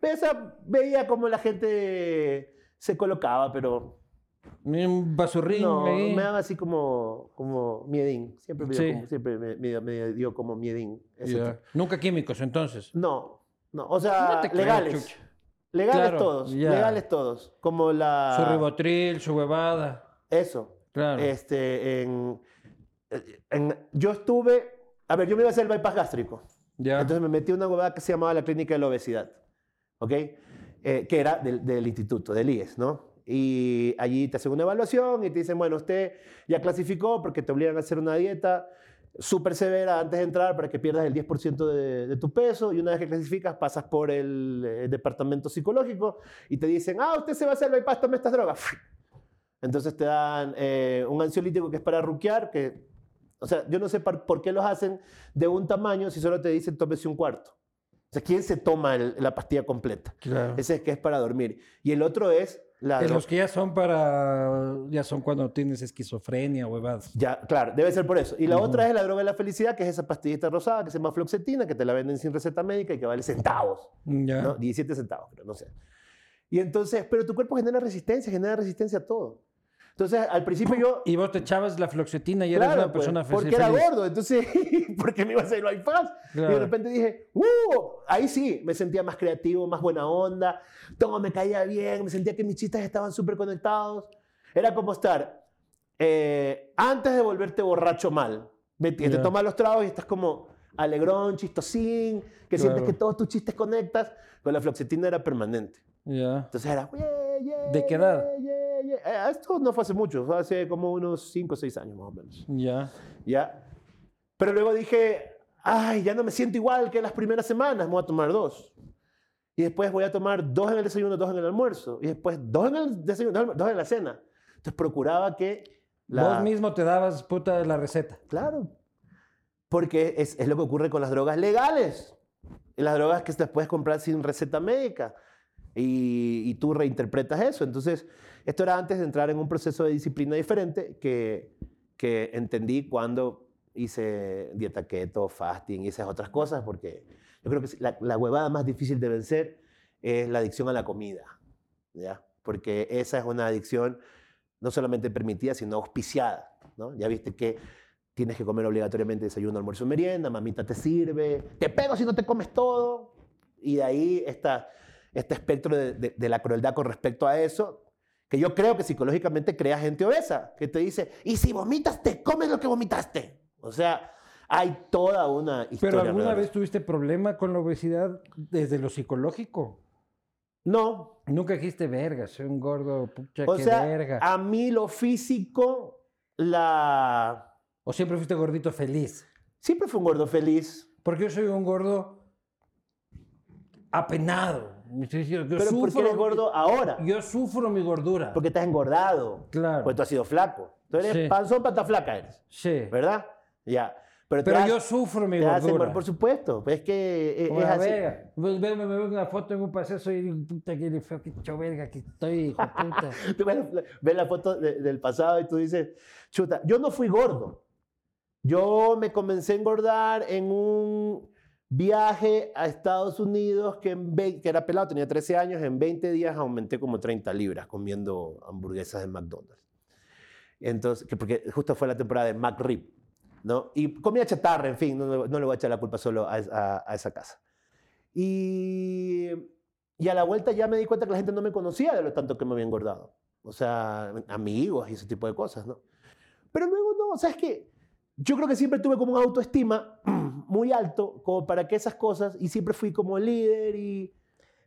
O sea, veía cómo la gente se colocaba, pero Ni Un basurrín no, me daba así como, como miedín. Siempre me dio, Sí. como, siempre me, me dio- me dio como miedín. tipo. Nunca químicos, entonces. No, no. O sea, No creo, legales. Legales Claro, todos. ya. Legales todos. Como la... Su ribotril, su huevada. Eso. Claro. Este, en, en- yo estuve, a ver, yo me iba a hacer el bypass gástrico. Ya. Entonces me metí una huevada que se llamaba la Clínica de la Obesidad, ¿ok? Eh, que era del, del instituto, del IES, ¿no? Y allí te hacen una evaluación y te dicen, bueno, usted ya clasificó porque te obligan a hacer una dieta súper severa antes de entrar para que pierdas el 10% de, de tu peso y una vez que clasificas pasas por el, eh, departamento psicológico y te dicen, ah, usted se va a hacer bypass, tome estas drogas. Entonces te dan eh, un ansiolítico que es para ruquear, que, o sea, yo no sé par- por qué los hacen de un tamaño si solo te dicen tómese un cuarto. O sea, ¿quién se toma el- la pastilla completa? Claro. Ese es que es para dormir. Y el otro es la... Dro- los que ya son para. Ya son cuando tienes esquizofrenia, huevadas. Ya, claro, debe ser por eso. Y la Ujú. otra es la droga de la felicidad, que es esa pastillita rosada que se llama floxetina, que te la venden sin receta médica y que vale centavos. Ya. ¿no? 17 centavos, creo, no sé. Y entonces, pero tu cuerpo genera resistencia, genera resistencia a todo. Entonces, al principio yo... Y vos te echabas la floxetina y eras Claro, una pues, persona fe- porque era gordo, entonces, porque me iba a hacer bypass. Y de Claro. repente dije, ¡uh! Ahí sí, me sentía más creativo, más buena onda, todo me caía bien, me sentía que mis chistes estaban súper conectados. Era como estar, eh, antes de volverte borracho mal, ¿me. Te tomas los tragos y estás como alegrón, chistosín, que sientes Claro. que todos tus chistes conectas, con la floxetina era permanente. Ya. Entonces era, "Yeah, yeah, ¿De qué edad? Yeah, yeah". Eh, Esto no fue hace mucho, fue hace como unos 5 o 6 años más o menos. Ya. ¿ya? Pero luego dije, ay, ya no me siento igual que las primeras semanas, me voy a tomar dos. Y después voy a tomar dos en el desayuno, dos en el almuerzo. Y después dos en el desayuno, dos en- dos en la cena. Entonces procuraba que... La... Vos mismo te dabas puta la receta. Claro. Porque es, es lo que ocurre con las drogas legales. Las drogas que te puedes comprar sin receta médica. Y, y tú reinterpretas eso. Entonces, esto era antes de entrar en un proceso de disciplina diferente que, que entendí cuando hice dieta keto, fasting y esas otras cosas, porque yo creo que la, la huevada más difícil de vencer es la adicción a la comida. ¿ya? Porque esa es una adicción no solamente permitida, sino auspiciada. ¿no? Ya viste que tienes que comer obligatoriamente desayuno, almuerzo merienda, mamita te sirve, te pego si no te comes todo. Y de ahí está este espectro de, de- de la crueldad con respecto a eso, que yo creo que psicológicamente crea gente obesa, que te dice, y si vomitas, te comes lo que vomitaste. O sea, hay toda una historia. ¿Pero alguna alrededor vez tuviste problema con la obesidad desde lo psicológico? No, Nunca dijiste verga, soy un gordo, pucha, o qué sea, verga. a mí lo físico, la... O siempre fuiste gordito feliz. Siempre fue un gordo feliz. Porque yo soy un gordo apenado. Yo Pero ¿por qué sufro- eres gordo ahora? Yo sufro mi gordura. Porque estás engordado. Claro. Porque tú has sido flaco. Tú eres Sí. panzón, pata flaca eres. Sí. ¿Verdad? Ya. Pero, yo sufro mi gordura. por supuesto. Pues es que es, Como es la así. me veo una foto en un paseo, soy un puta que feo, que verga que estoy, hijo puta. Tú ves la, ves la foto de- del pasado y tú dices, chuta, yo no fui gordo. Yo me comencé a engordar en un viaje a Estados Unidos que, era pelado, tenía 13 años, en 20 días aumenté como 30 libras comiendo hamburguesas de McDonald's. Entonces, que porque justo fue la temporada de McRib, ¿no? Y comía chatarra, en fin, no, le- voy a echar la culpa solo a, esa casa. Y, y a la vuelta ya me di cuenta que la gente no me conocía de lo tanto que me había engordado. O sea, amigos y ese tipo de cosas, ¿no? Pero luego no, o sea, es que yo creo que siempre tuve como una autoestima muy alto como para que esas cosas, y siempre fui como líder y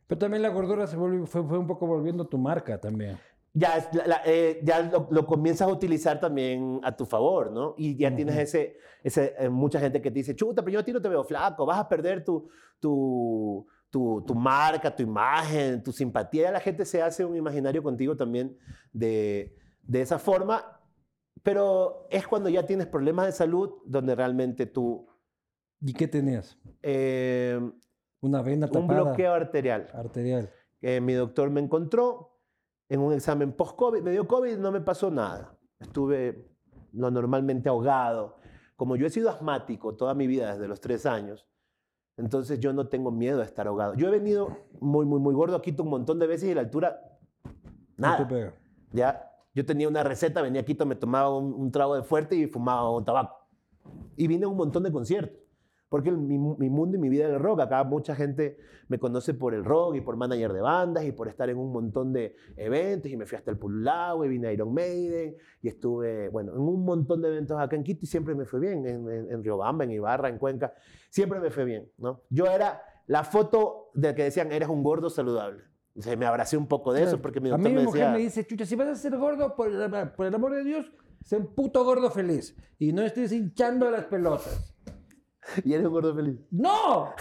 Pero también la gordura se volvió, fue, fue un poco volviendo tu marca también. ya, es la- la- eh, ya lo, lo comienzas a utilizar también a tu favor, ¿no? Y ya tienes Ujú. ese, ese eh, mucha gente que te dice, chuta, pero yo a ti no te veo flaco, vas a perder tu, tu, tu, tu marca, tu imagen, tu simpatía. La gente se hace un imaginario contigo también de, de esa forma, pero es cuando ya tienes problemas de salud donde realmente tú... ¿Y qué tenías? eh, Una vena un tapada. bloqueo arterial. Arterial. que mi doctor me encontró en un examen post-COVID. Me dio COVID, no me pasó nada. Estuve lo normalmente ahogado. Como yo he sido asmático toda mi vida, desde los tres años, entonces yo no tengo miedo a estar ahogado. Yo he venido muy, muy, muy gordo a Quito un montón de veces y la altura, No te nada. pega. ¿ya? Yo tenía una receta, venía a Quito, me tomaba un, trago de fuerte y fumaba un tabaco. Y vine a un montón de conciertos. Porque mi, mu- mi mundo y mi vida es el rock. Acá mucha gente me conoce por el rock y por manager de bandas y por estar en un montón de eventos. Y me fui hasta el Pulao y vine a Iron Maiden y estuve, bueno, en un montón de eventos acá en Quito y siempre me fue bien. En, en, en Riobamba, en Ibarra, en Cuenca. Siempre me fue bien, ¿no? Yo era la foto de que decían, eres un gordo saludable. O sea, me abracé un poco de eso porque mi a doctor mí mi me mujer decía... me dice, chucha, si vas a ser gordo, por el, por el amor de Dios, sé un puto gordo feliz. Y no estés hinchando las pelotas. Y eres un gordo feliz. ¡No!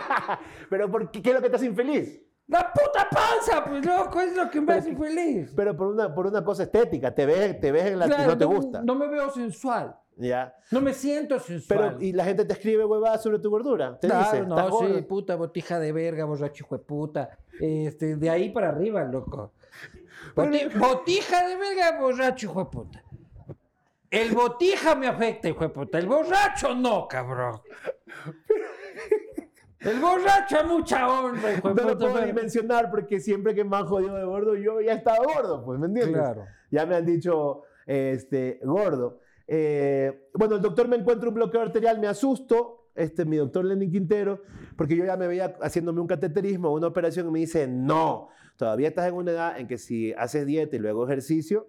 Pero ¿por qué, qué es lo que te hace infeliz? ¡La puta panza! Pues loco, es lo que me hace feliz. Pero por una, por una cosa estética, te ves, te ves en la que Claro, no te gusta. No me veo sensual. ¿Ya? No me siento sensual. Pero, y la gente te escribe huevadas sobre tu gordura. Te claro, dice, no, "Estás sí, gordo". puta, botija de verga, borracho hijo de puta. Este, de ahí para arriba, loco. Boti- botija de verga, borracho hijo de puta. El botija me afecta, hijo de puta. El borracho no, cabrón. El borracho a mucha honra, hijo de No lo puedo pero- mencionar porque siempre que me han jodido de gordo, yo ya estaba gordo, pues, ¿me entiendes? Claro. Ya me han dicho este, gordo. Eh, bueno, el doctor me encuentra un bloqueo arterial, me asusto, este, mi doctor Lenin Quintero, porque yo ya me veía haciéndome un cateterismo, una operación, y me dice, no, todavía estás en una edad en que si haces dieta y luego ejercicio,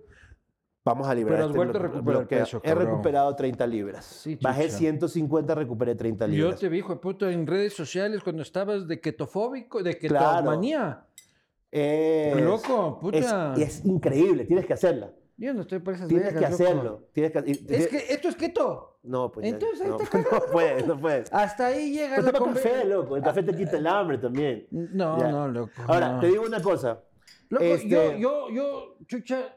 vamos a liberar Pero has este vuelto a recuperar bloqueo". peso, He recuperado 30 libras. Sí, Bajé chucha. 150, recuperé 30 Yo libras. te vi, hijo de puta, en redes sociales cuando estabas de ketofóbico, de Claro. ketomanía. Es- Loco, puta. Es, es increíble, tienes que hacerla. Yo no estoy por esas Tienes que hacerlo. Tienes que, Es que esto es keto. No, pues ya- Entonces ahí no, está no puedes, no puedes. Hasta ahí llega Pero la toma café, loco. El café te quita el hambre también. No, Ya. no, loco. Ahora, no. te digo una cosa. Loco, este- yo, yo, yo, chucha,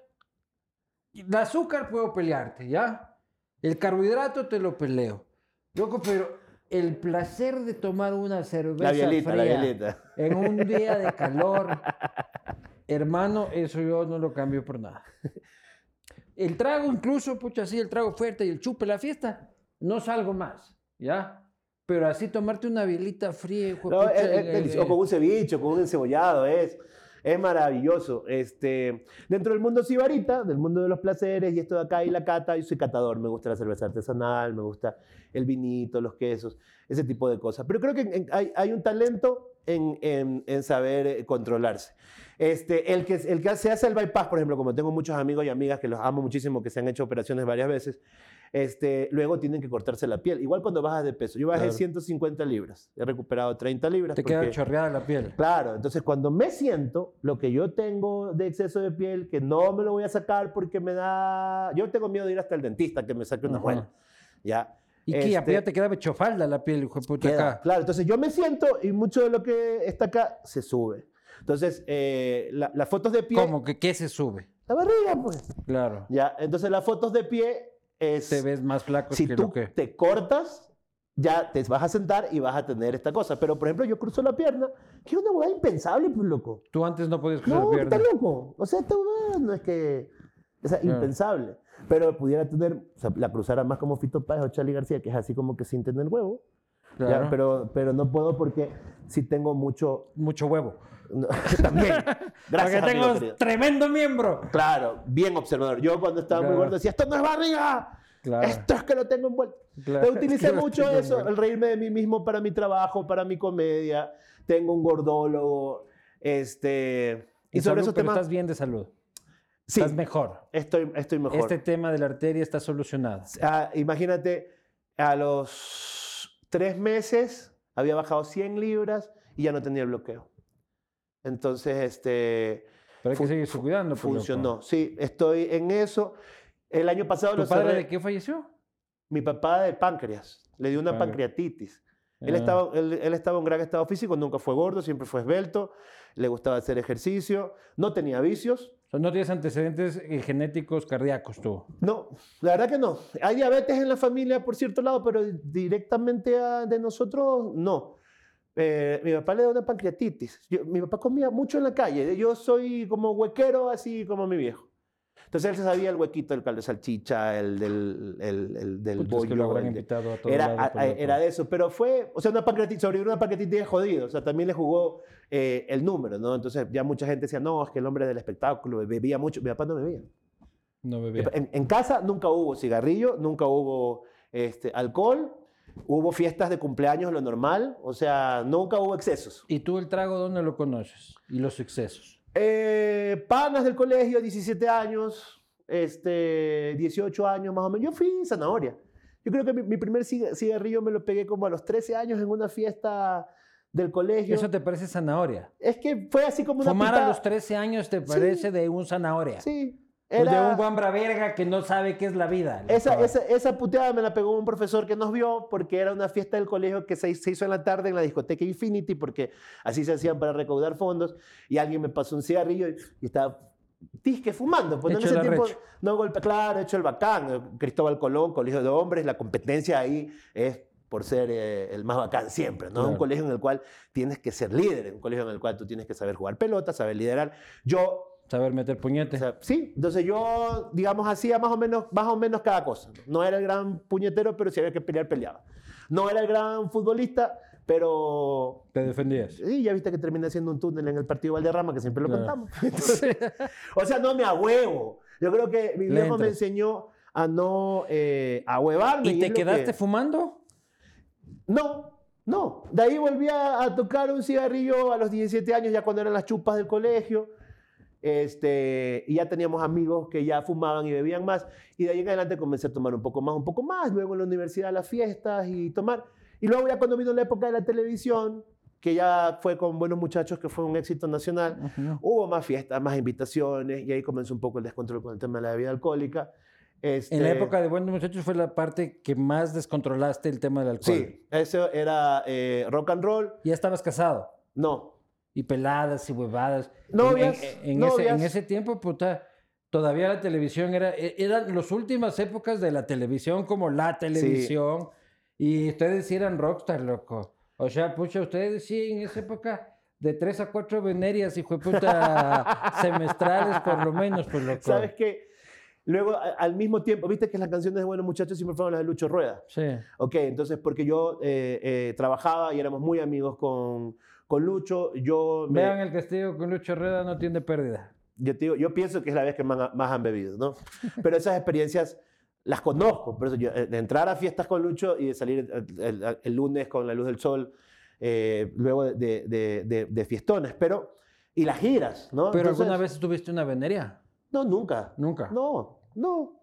el azúcar puedo pelearte, ¿ya? El carbohidrato te lo peleo. Loco, pero el placer de tomar una cerveza La violita, la fría violita. en un día de calor, hermano, eso yo no lo cambio por nada. El trago incluso, pucha, así, el trago fuerte y el chupe, la fiesta, no salgo más, ¿ya? Pero así tomarte una bielita fría, hijo No, pucha, es- es eh, delicioso. o con un ceviche, con un encebollado, es, es maravilloso. Este, dentro del mundo sibarita, del mundo de los placeres y esto de acá y la cata, yo soy catador, me gusta la cerveza artesanal, me gusta el vinito, los quesos, ese tipo de cosas. Pero creo que en- hay, hay un talento en, saber eh, controlarse. Este, el, que, el que se hace el bypass, por ejemplo, como tengo muchos amigos y amigas que los amo muchísimo, que se han hecho operaciones varias veces, este, luego tienen que cortarse la piel. Igual cuando bajas de peso. Yo bajé Claro. 150 libras, he recuperado 30 libras. te queda porque- chorreada la piel. Claro, entonces cuando me siento, lo que yo tengo de exceso de piel, que no me lo voy a sacar porque me da... Yo tengo miedo de ir hasta el dentista que me saque una muela. ¿Ya? Y que Este, ya, ya te queda hechofalda la piel, hijo de puta, queda, acá. Claro, entonces yo me siento y mucho de lo que está acá se sube. Entonces, eh, la- las fotos de pie... ¿Cómo? ¿Que qué se sube? La barriga, pues. Claro. ¿Ya? Entonces las fotos de pie es... Te ves más flaco si que tú lo que... te cortas, ya te vas a sentar y vas a tener esta cosa. Pero, por ejemplo, yo cruzo la pierna, que es una hueá impensable, pues, loco. Tú antes no podías cruzar No, pierna. está loco. O sea, esta hueá no es que... O sea, Claro. impensable. Pero pudiera tener, o sea, la cruzara más como Fito Páez o Charlie García, que es así como que sin tener huevo. Ya, Claro. pero, pero no puedo porque sí tengo mucho... Mucho huevo. No, también. Gracias, Porque amigo tengo querido. tremendo miembro. Claro, bien observador. Yo cuando estaba muy gordo decía, esto no es barriga, Claro. esto es que lo tengo envuelto. claro. Utilicé mucho eso, el reírme de mí mismo para mi trabajo, para mi comedia. Tengo un gordólogo, este... Y sobre esos temas... estás bien de salud. Sí, Estás mejor. estoy, estoy mejor. Este tema de la arteria está solucionado. Ah, imagínate, a los tres meses había bajado 100 libras y ya no tenía el bloqueo. Entonces, este, Pero hay que seguirse cuidando. pues, loco. funcionó. Sí, estoy en eso. El año pasado ¿Tu lo padre cerré. de qué falleció? Mi papá de páncreas. Le dio una Pancre- pancreatitis. Él, Ah. estaba, él, él estaba en gran estado físico, nunca fue gordo, siempre fue esbelto, le gustaba hacer ejercicio, no tenía vicios. No tienes antecedentes eh, genéticos cardíacos tú. No, la verdad que no. Hay diabetes en la familia por cierto lado, pero directamente a- de nosotros no. Eh, mi papá le da una pancreatitis. Yo- mi papá comía mucho en la calle. Yo soy como huequero, así como mi viejo. Entonces él se sabía el huequito del caldo de salchicha, el del, el, el del Puta, es bollo. que lo el de- a todo era, lado, a- a- era de eso, pero fue, o sea, una pancreatitis, sobrevivir una pancreatitis es jodido, o sea, también le jugó eh, el número, ¿no? Entonces ya mucha gente decía, no, es que el hombre del espectáculo bebía mucho, mi papá no bebía. No bebía. En, en casa nunca hubo cigarrillo, nunca hubo este, alcohol, Hubo fiestas de cumpleaños, lo normal, o sea, nunca hubo excesos. ¿Y tú el trago dónde lo conoces? ¿Y los excesos? Eh, panas del colegio, 17 años, este, 18 años más o menos. Yo fui zanahoria. Yo creo que mi, mi primer ciga- cigarrillo me lo pegué como a los 13 años en una fiesta del colegio. ¿Eso te parece zanahoria? Es que fue así como una Fumar a pitada. los 13 años te parece de un zanahoria. Sí. O de Era- un guambra verga que no sabe qué es la vida. Esa, esa, esa puteada me la pegó un profesor que nos vio porque era una fiesta del colegio que se, se hizo en la tarde en la discoteca Infinity porque así se hacían para recaudar fondos y alguien me pasó un cigarrillo y, y estaba disque fumando. Pues ¿no? en ese tiempo arrecho. no golpe, claro, hecho el bacán. Cristóbal Colón, colegio de hombres, la competencia ahí es por ser eh, el más bacán siempre, ¿no? Un Claro. colegio en el cual tienes que ser líder, un colegio en el cual tú tienes que saber jugar pelota, saber liderar. Yo Saber meter puñete. o sea, sí, entonces yo, digamos, hacía más o menos, más o menos cada cosa. No era el gran puñetero, pero si había que pelear, peleaba. No era el gran futbolista, pero... te defendías. Sí, ya viste que terminé haciendo un túnel en el partido Valderrama, que siempre lo Claro. contamos. Entonces, o sea, no me ahuevo. Yo creo que mi Le viejo me enseñó a no eh, ahuevarme. ¿Y te quedaste que- fumando? no, no. De ahí volví a, a tocar un cigarrillo a los 17 años, ya cuando eran las chupas del colegio. Este, y ya teníamos amigos que ya fumaban y bebían más. Y de ahí en adelante comencé a tomar un poco más, un poco más. Luego en la universidad las fiestas y tomar. Y luego ya cuando vino la época de la televisión, que ya fue con Buenos Muchachos, que fue un éxito nacional, hubo más fiestas, más invitaciones. Y ahí comenzó un poco el descontrol con el tema de la bebida alcohólica. En la Este, época de Buenos Muchachos fue la parte que más descontrolaste el tema del alcohol. Sí, eso era eh, rock and roll. Ya estabas casado. No, Y peladas y huevadas. Novias, En, en- en novias. Ese, en ese tiempo, puta, todavía la televisión era... e- Eran las últimas épocas de la televisión como la televisión. Y ustedes sí eran rockstar, loco. O sea, pucha, ustedes sí en esa época... De tres a cuatro venerias, hijo de puta, semestrales por lo menos, pues loco. ¿Sabes qué? Luego, al mismo tiempo, viste que las canciones de Buenos Muchachos siempre fueron las de Lucho Rueda. Sí. Ok, entonces, porque yo eh, eh, trabajaba y éramos muy amigos con, con Lucho, yo, me- Vean el castigo con Lucho Herrera, no tiene pérdida. yo, te digo, yo pienso que es la vez que más, más han bebido, ¿no? Pero esas experiencias las conozco, por eso yo, eh, de entrar a fiestas con Lucho y de salir el, el- el lunes con la luz del sol, eh, luego de, de- de- de fiestones, pero... Y las giras, ¿no? Pero Entonces- alguna vez tuviste una veneria. No, nunca. Nunca. No, no.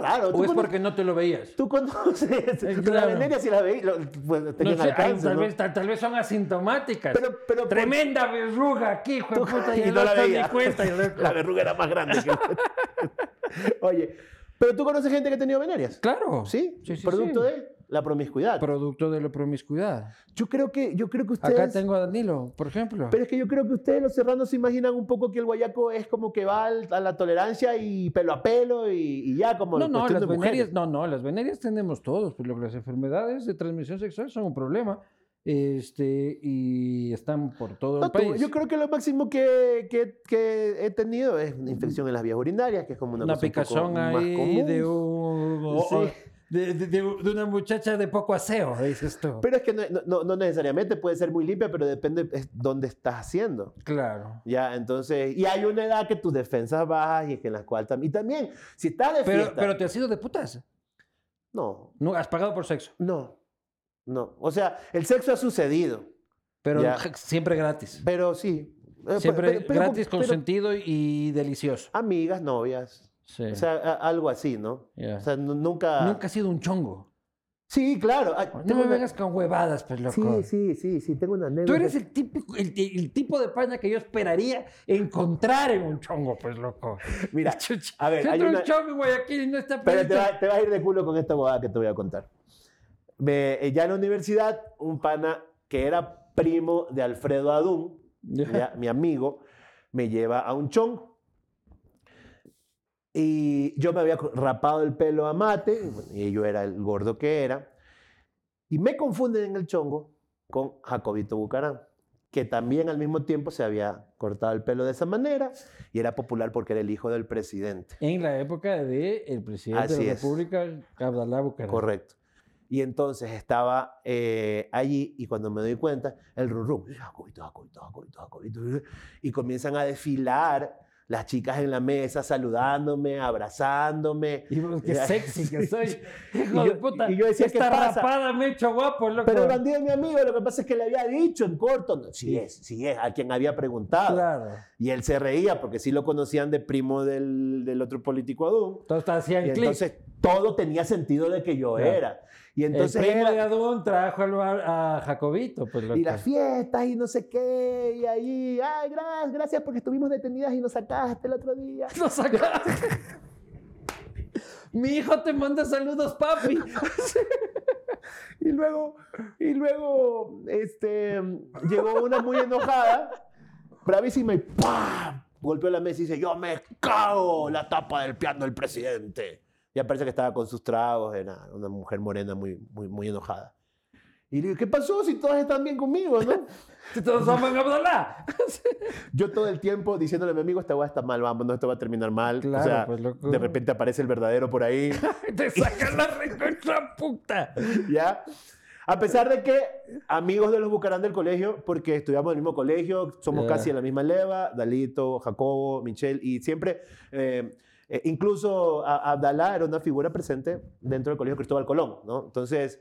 Raro. ¿O tú es porque no te lo veías? Tú conoces. Eh, La claro. veneria si la veis, lo- pues, No tenían sé, alcance, tal, ¿no? vez, tal, tal vez son asintomáticas. Pero, pero por- Tremenda verruga aquí, hijo de puta. y Y no la no veía. cuenta. y. La verruga era más grande que Oye, pero tú conoces gente que ha tenido venerias. Claro. ¿Sí? Sí, sí, Producto sí. de la promiscuidad. Producto de la promiscuidad. yo creo que yo creo que ustedes Acá tengo a Danilo, por ejemplo. Pero es que yo creo que ustedes los serranos se imaginan un poco que el guayaco es como que va al- a la tolerancia y pelo a pelo y, y ya como no, no, las venerias, no, no, las venerias tenemos todos, pero las enfermedades de transmisión sexual son un problema. Este, y están por todo No, el tú- país. yo creo que lo máximo que, que- que he tenido es una infección en las vías urinarias, que es como una, una cosa un poco picazón más ahí común. de, un- o- Sí. o- de, de- de- de una muchacha de poco aseo, dices tú. Pero es que no, no- no necesariamente puede ser muy limpia, pero depende es dónde estás haciendo. claro. Ya, entonces, y hay una edad que tus defensas bajas y que en la cual también, y también, si estás de Pero, fiesta, pero te has ido de putas. no, No, has pagado por sexo. no, no, o sea, el sexo ha sucedido, Pero Ya. siempre gratis. pero sí. Eh, Siempre pero- pero- gratis, pero- consentido y delicioso. amigas, novias, Sí. o sea, a- algo así, ¿no? Ya. O sea, nu- nunca... Nunca has sido un chongo. Sí, claro. ah, No me una- vengas con huevadas, pues loco. Sí, sí, sí, sí, tengo una anécdota. Tú eres el, típico, el, el tipo de paña que yo esperaría encontrar en un chongo, pues loco. Mira, a ver, si hay una- un chongo en Guayaquil y no está Pero te va, te vas a ir de culo con esta bobada que te voy a contar. Me- eh, ya en la universidad, un pana que era primo de Alfredo Adún, mi amigo, me lleva a un chongo. Y yo me había rapado el pelo a mate, y yo era el gordo que era. Y me confunden en el chongo con Jacobito Bucarán, que también al mismo tiempo se había cortado el pelo de esa manera y era popular porque era el hijo del presidente. En la época del el presidente Así de la. República, Abdalá Bucaram. Correcto. Y entonces estaba eh, allí y cuando me doy cuenta, el rum rum, y comienzan a desfilar las chicas en la mesa saludándome, abrazándome. Y qué sexy que soy. Hijo Y de yo- puta. y yo decía, ¿qué Esta pasa? rapada me he hecho guapo, loco. Pero el bandido es mi amigo, lo que pasa es que le había dicho en corto, no, sí es, sí es, a quien había preguntado. Claro. Y él se reía porque sí lo conocían de primo del, del otro político Adún. Entonces hacían Y clic. entonces todo tenía sentido de que yo Claro. era. Y entonces el primo era- de Adún trajo al bar- a Jacobito, pues y las fiestas y no sé qué, y ahí, ay, gracias, gracias porque estuvimos detenidas y nos sacaste el otro día. Lo sacaste. Mi hijo te manda saludos, papi. Y luego, y luego, este, llegó una muy enojada, bravísima y ¡pam! Golpeó la mesa y dice, yo me cago la tapa del piano del presidente. Ya parece que estaba con sus tragos, era una mujer morena muy, muy, muy enojada. Y le digo, ¿qué pasó si todas están bien conmigo, no? Si todos a Abdalá. Yo todo el tiempo diciéndole a mi amigo, esta va está mal, vamos, no, esto va a terminar mal. Claro, o sea, pues, loco. de repente aparece el verdadero por ahí. Te sacan la recontra puta. ¿ya? A pesar de que amigos de los Bucarán del colegio, porque estudiamos en el mismo colegio, somos Ya. casi en la misma leva, Dalito, Jacobo, Michelle, y siempre, eh, eh, incluso a- Abdalá era una figura presente dentro del colegio Cristóbal Colón, ¿no? Entonces,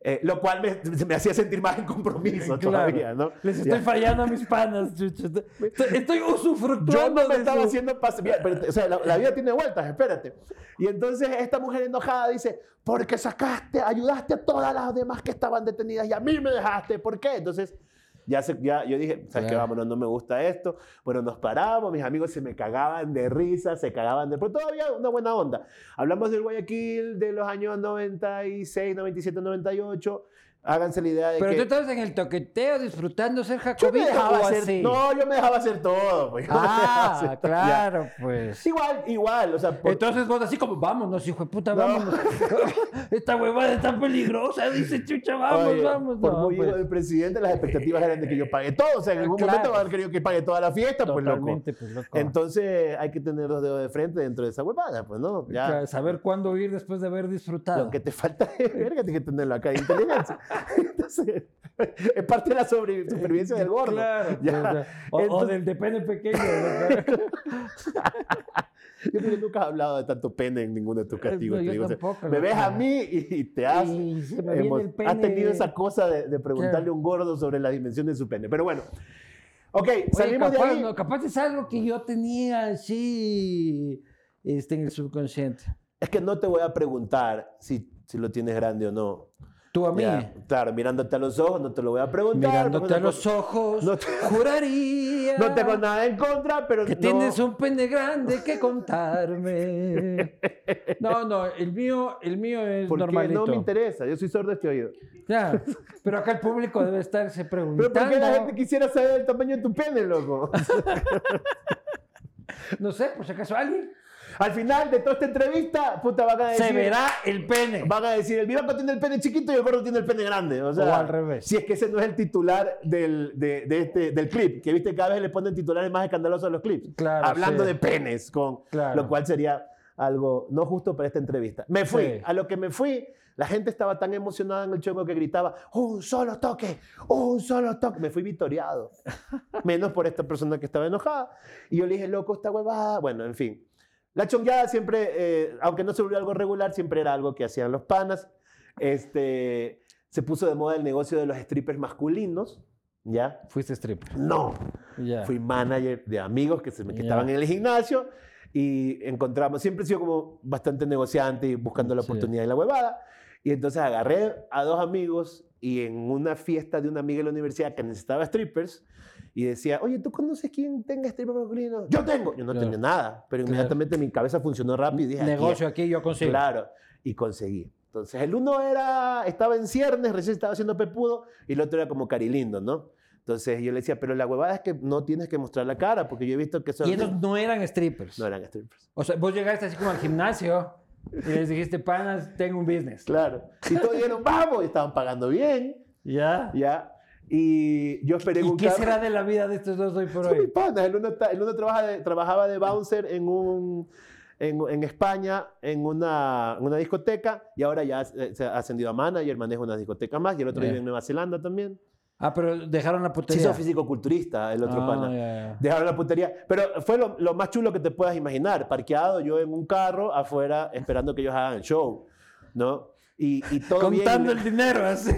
eh, lo cual me, me hacía sentir más en compromiso Claro. todavía, ¿no? Les Ya. estoy fallando a mis panas, chucho. Estoy, estoy usufructuando Yo no me de estaba su- haciendo pas- Mira, pero, o sea, la, la vida tiene vueltas, espérate. Y entonces esta mujer enojada dice, porque sacaste, ayudaste a todas las demás que estaban detenidas y a mí me dejaste, ¿por qué? Entonces, ya, se, ya yo dije, ¿sabes qué? Claro. Vámonos, no me gusta esto. Bueno, nos paramos, mis amigos se me cagaban de risa, se cagaban de... Pero todavía una buena onda. Hablamos del Guayaquil de los años 96, 97, 98. Háganse la idea de Pero que... tú estabas en el toqueteo disfrutando ser yo me Jacobito dejaba o hacer, así. no, yo me dejaba hacer todo. pues, Ah, hacer todo, claro, pues. Igual, igual, o sea, por- Entonces vos así como, vámonos, hijo de puta, No. vámonos. Esta huevada está peligrosa, dice chucha, vamos, Oye, vamos. Por No, muy hijo pues, del presidente, las expectativas eran de que yo pague todo. O sea, en algún Claro. momento van a haber querido que pague toda la fiesta, pues loco. Pues loco. Entonces hay que tener los dedos de frente dentro de esa huevada, pues no. Ya. Claro, saber cuándo ir después de haber disfrutado. Lo que te falta es verga, tienes que tenerlo acá de inteligencia. Entonces, es parte de la supervivencia del gordo. Claro, Ya. o sea, o, Entonces- del de pene pequeño. Yo creo que nunca has hablado de tanto pene en ninguno de tus castigos. No, te yo. O sea, tampoco, me ves a mí y, te has, Y hemos- has tenido esa cosa de, de preguntarle Claro. a un gordo sobre la dimensión de su pene. Pero bueno, ok, Oye, salimos capaz, de ahí. no, capaz es algo que yo tenía así este, en el subconsciente. Es que no te voy a preguntar si, si lo tienes grande o no. Tú a mí, Ya, claro, mirándote a los ojos, no te lo voy a preguntar. mirándote a los ojos, no te- juraría No tengo nada en contra, pero que no- tienes un pene grande que contarme. No, no, el mío, el mío es Porque normalito. no me interesa, yo soy sordo de este oído. Ya, pero acá el público debe estarse Pero preguntando. ¿por qué la gente quisiera saber el tamaño de tu pene, loco? No sé, por si acaso alguien Al final de toda esta entrevista, puta, van a decir... se verá el pene. Van a decir, el Vivanco tiene el pene chiquito y el gordo tiene el pene grande. O, sea, O al revés. Si es que ese no es el titular del, de, de este, del clip, que viste cada vez le ponen titulares más escandalosos a los clips. Claro, Hablando sí. de penes, con, Claro. lo cual sería algo no justo para esta entrevista. Me fui. Sí. A lo que me fui, la gente estaba tan emocionada en el chongo que gritaba, un solo toque, un solo toque. Me fui victoriado. Menos por esta persona que estaba enojada. Y yo le dije, loco, esta huevada. Bueno, en fin. La chongueada siempre, eh, aunque no se volvió algo regular, siempre era algo que hacían los panas. Este, se puso de moda el negocio de los strippers masculinos. ¿Ya? Fuiste stripper. No. Fui manager de amigos que, se que estaban en el gimnasio y encontramos, siempre he sido como bastante negociante y buscando la Sí. oportunidad y la huevada. Y entonces agarré a dos amigos y en una fiesta de una amiga de la universidad que necesitaba strippers y decía, oye, ¿tú conoces quién tenga stripper masculino? Yo tengo. Yo no Claro. tenía nada, pero Claro. inmediatamente mi cabeza funcionó rápido y dije, aquí Negocio aquí, yo consigo. Claro, y conseguí. Entonces, el uno era, estaba en ciernes, recién estaba haciendo pepudo, y el otro era como carilindo, ¿no? Entonces yo le decía, pero la huevada es que no tienes que mostrar la cara, porque yo he visto que son... Y ellos no eran strippers. No eran strippers. O sea, vos llegaste así como al gimnasio y les dijiste, panas, tengo un business. Claro. Y todos dijeron, vamos, y estaban pagando bien, ¿Ya? ¿ya? Y yo esperé ¿Y un qué carro- será de la vida de estos dos hoy por Son mis hoy? panas. El uno, el uno trabaja de- trabajaba de bouncer en, un, en, en España, en una, en una discoteca, y ahora ya se ha ascendido a manager, maneja una discoteca más, y el otro Ya. vive en Nueva Zelanda también. Ah, pero dejaron la putería. hizo físico-culturista el otro Ah, pana. ya, ya. Dejaron la putería. Pero fue lo, lo más chulo que te puedas imaginar. Parqueado yo en un carro afuera esperando que ellos hagan el show. ¿No? Y, y todo bien. Contando el dinero, así.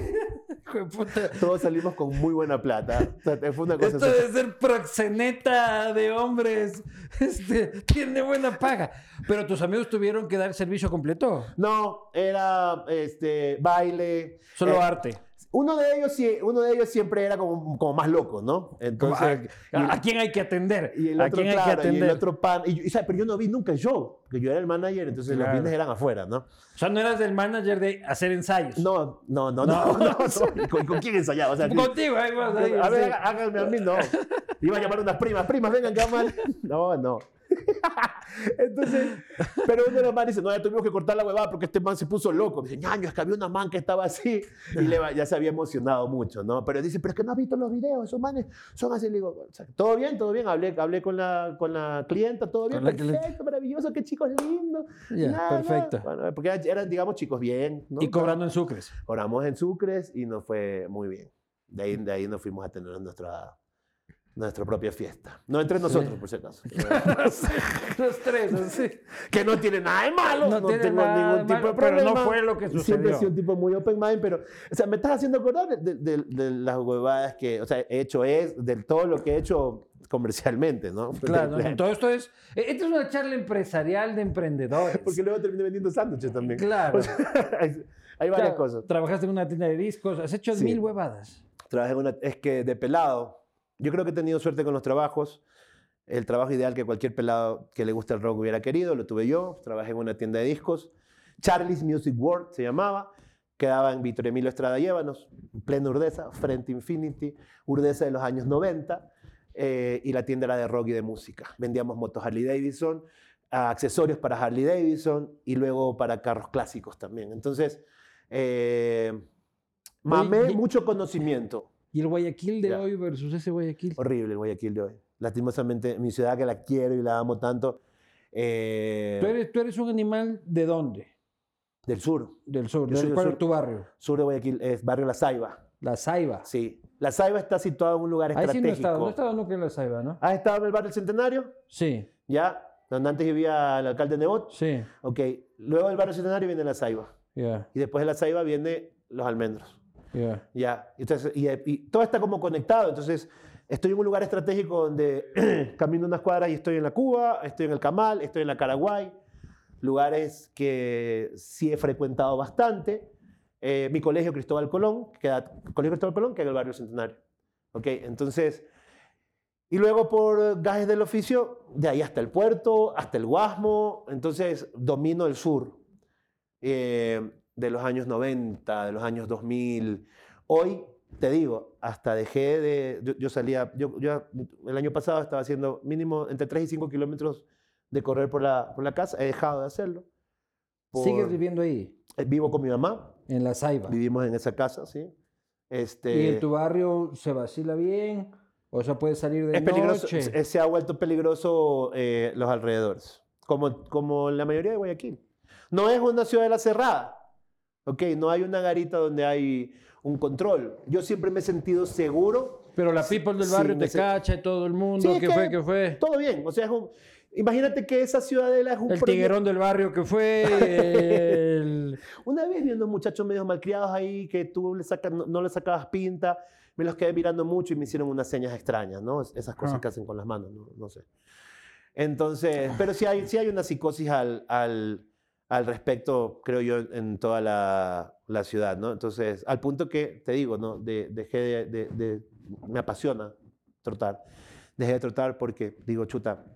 Puta. Todos salimos con muy buena plata. O sea, fue una cosa Esto así. de ser proxeneta de hombres este, tiene buena paga. Pero tus amigos tuvieron que dar servicio completo. No, era este, baile. Solo Eh, arte. Uno de ellos, uno de ellos siempre era como, como más loco, ¿no? Entonces, ¿A, a quién hay que atender? y el ¿A otro, quién hay que claro, y atender? el otro pan. Y yo- y, pero yo no vi nunca el show, porque yo era el manager, entonces Claro. los fines eran afuera, ¿no? O sea, no eras el manager de hacer ensayos. No, no, no, No. no. no, no. ¿Con, con quién ensayaba? O sea, Contigo, ahí vas, ahí, a ver, sí. háganme a mí, no. Iba a llamar unas primas, primas, vengan, que mal. No, no. Entonces, pero uno de los manes dice, no, ya tuvimos que cortar la huevada porque este man se puso loco. Me dice, ñaño, es que había una man que estaba así. Y le va- ya se había emocionado mucho, ¿no? Pero dice, pero es que no has visto los videos, esos manes son así. Le digo, todo bien, todo bien. Hablé, hablé con, la, con la clienta, todo bien, perfecto, maravilloso, qué chicos lindos. Nada, perfecto. Bueno, porque eran, digamos, chicos bien. ¿no? Y cobrando en sucres. Oramos en Sucres y nos fue muy bien. De ahí, de ahí nos fuimos a tener nuestra, nuestra propia fiesta. No entre nosotros, por si acaso. Los tres, así. que no tiene nada de malo. No No, tiene tengo nada ningún de tipo malo, de pero no problema. fue lo que Siempre sucedió. he sido un tipo muy open mind, pero, o sea, me estás haciendo acordar de, de- de las huevadas que, o sea, he hecho es, de todo lo que he hecho comercialmente, ¿no? Claro, no, todo esto es. eh, Esta es una charla empresarial de emprendedores. Porque luego terminé vendiendo sándwiches también. Claro. O sea, hay, hay varias Claro, cosas. Trabajaste en una tienda de discos, has hecho Sí. mil huevadas. Trabajé en una, es que de pelado, yo creo que he tenido suerte con los trabajos. El trabajo ideal que cualquier pelado que le guste el rock hubiera querido, lo tuve yo. Trabajé en una tienda de discos. Charlie's Music World se llamaba. Quedaba en Víctor Emilio Estrada Llévanos, en plena Urdesa, frente Infinity, Urdesa de los años 90. eh, y la tienda era de rock y de música. Vendíamos motos Harley Davidson, accesorios para Harley Davidson y luego para carros clásicos también. Entonces, eh, mamé y- mucho conocimiento. Y el Guayaquil de hoy versus ese Guayaquil. Horrible el Guayaquil de hoy. Lastimosamente, mi ciudad que la quiero y la amo tanto, eh, ¿Tú eres, tú eres un animal de dónde? del sur. Del sur. Yo soy ¿De del cuál es sur. tu barrio? Sur de Guayaquil es barrio La Ceiba. La Saiba. Sí. La Ceiba está situada en un lugar Ahí sí no he estratégico. estado. No he estado nunca en la Saiba, ¿no? ¿Has estado en el barrio del Centenario? Sí, Ya. Donde antes vivía el alcalde Nebot. sí. Ok. Luego del barrio Centenario viene La Ceiba. Ya, Y después de La Ceiba viene Los Almendros. Ya. Ya, entonces, y, y todo está como conectado. Entonces, estoy en un lugar estratégico donde camino unas cuadras y estoy en la Cuba, estoy en el Camal, estoy en la Caraguay, lugares que sí he frecuentado bastante. Eh, mi colegio Cristóbal Colón, que Colegio Cristóbal Colón, que es el barrio Centenario. ¿Ok? Entonces, y luego por gajes del oficio, de ahí hasta el puerto, hasta el Guasmo. Entonces, domino el sur eh, de los años 90, de los años 2000. Hoy, te digo, hasta dejé de... Yo, yo salía, yo, yo el año pasado estaba haciendo mínimo entre 3 y 5 kilómetros de correr por la, por la casa. He dejado de hacerlo. por- ¿Sigues viviendo ahí? eh, Vivo con mi mamá, En la Saiba. vivimos en esa casa, ¿sí? Este, ¿Y en tu barrio se vacila bien? O sea, puedes salir de es peligroso, noche. se- se ha vuelto peligroso eh, los alrededores, como, como la mayoría de Guayaquil. No es una ciudad de la cerrada, ¿ok? No hay una garita donde hay un control. Yo siempre me he sentido seguro. Pero la people del barrio te cacha y todo el mundo. Sí, ¿Qué que fue? ¿Qué fue? Todo bien, o sea, es un- imagínate que esa ciudadela es un El tiguerón del barrio que fue. el- Una vez viendo muchachos medios malcriados ahí que tú le sacas, no, no le sacabas pinta, me los quedé mirando mucho y me hicieron unas señas extrañas, ¿no? Es- Esas cosas Ah. que hacen con las manos, no, no sé. Entonces, pero sí hay, sí hay una psicosis al, al, al respecto, creo yo, en toda la, la ciudad, ¿no? Entonces, al punto que, te digo, ¿no? De, dejé de, de- de- me apasiona trotar. Dejé de trotar porque digo, chuta,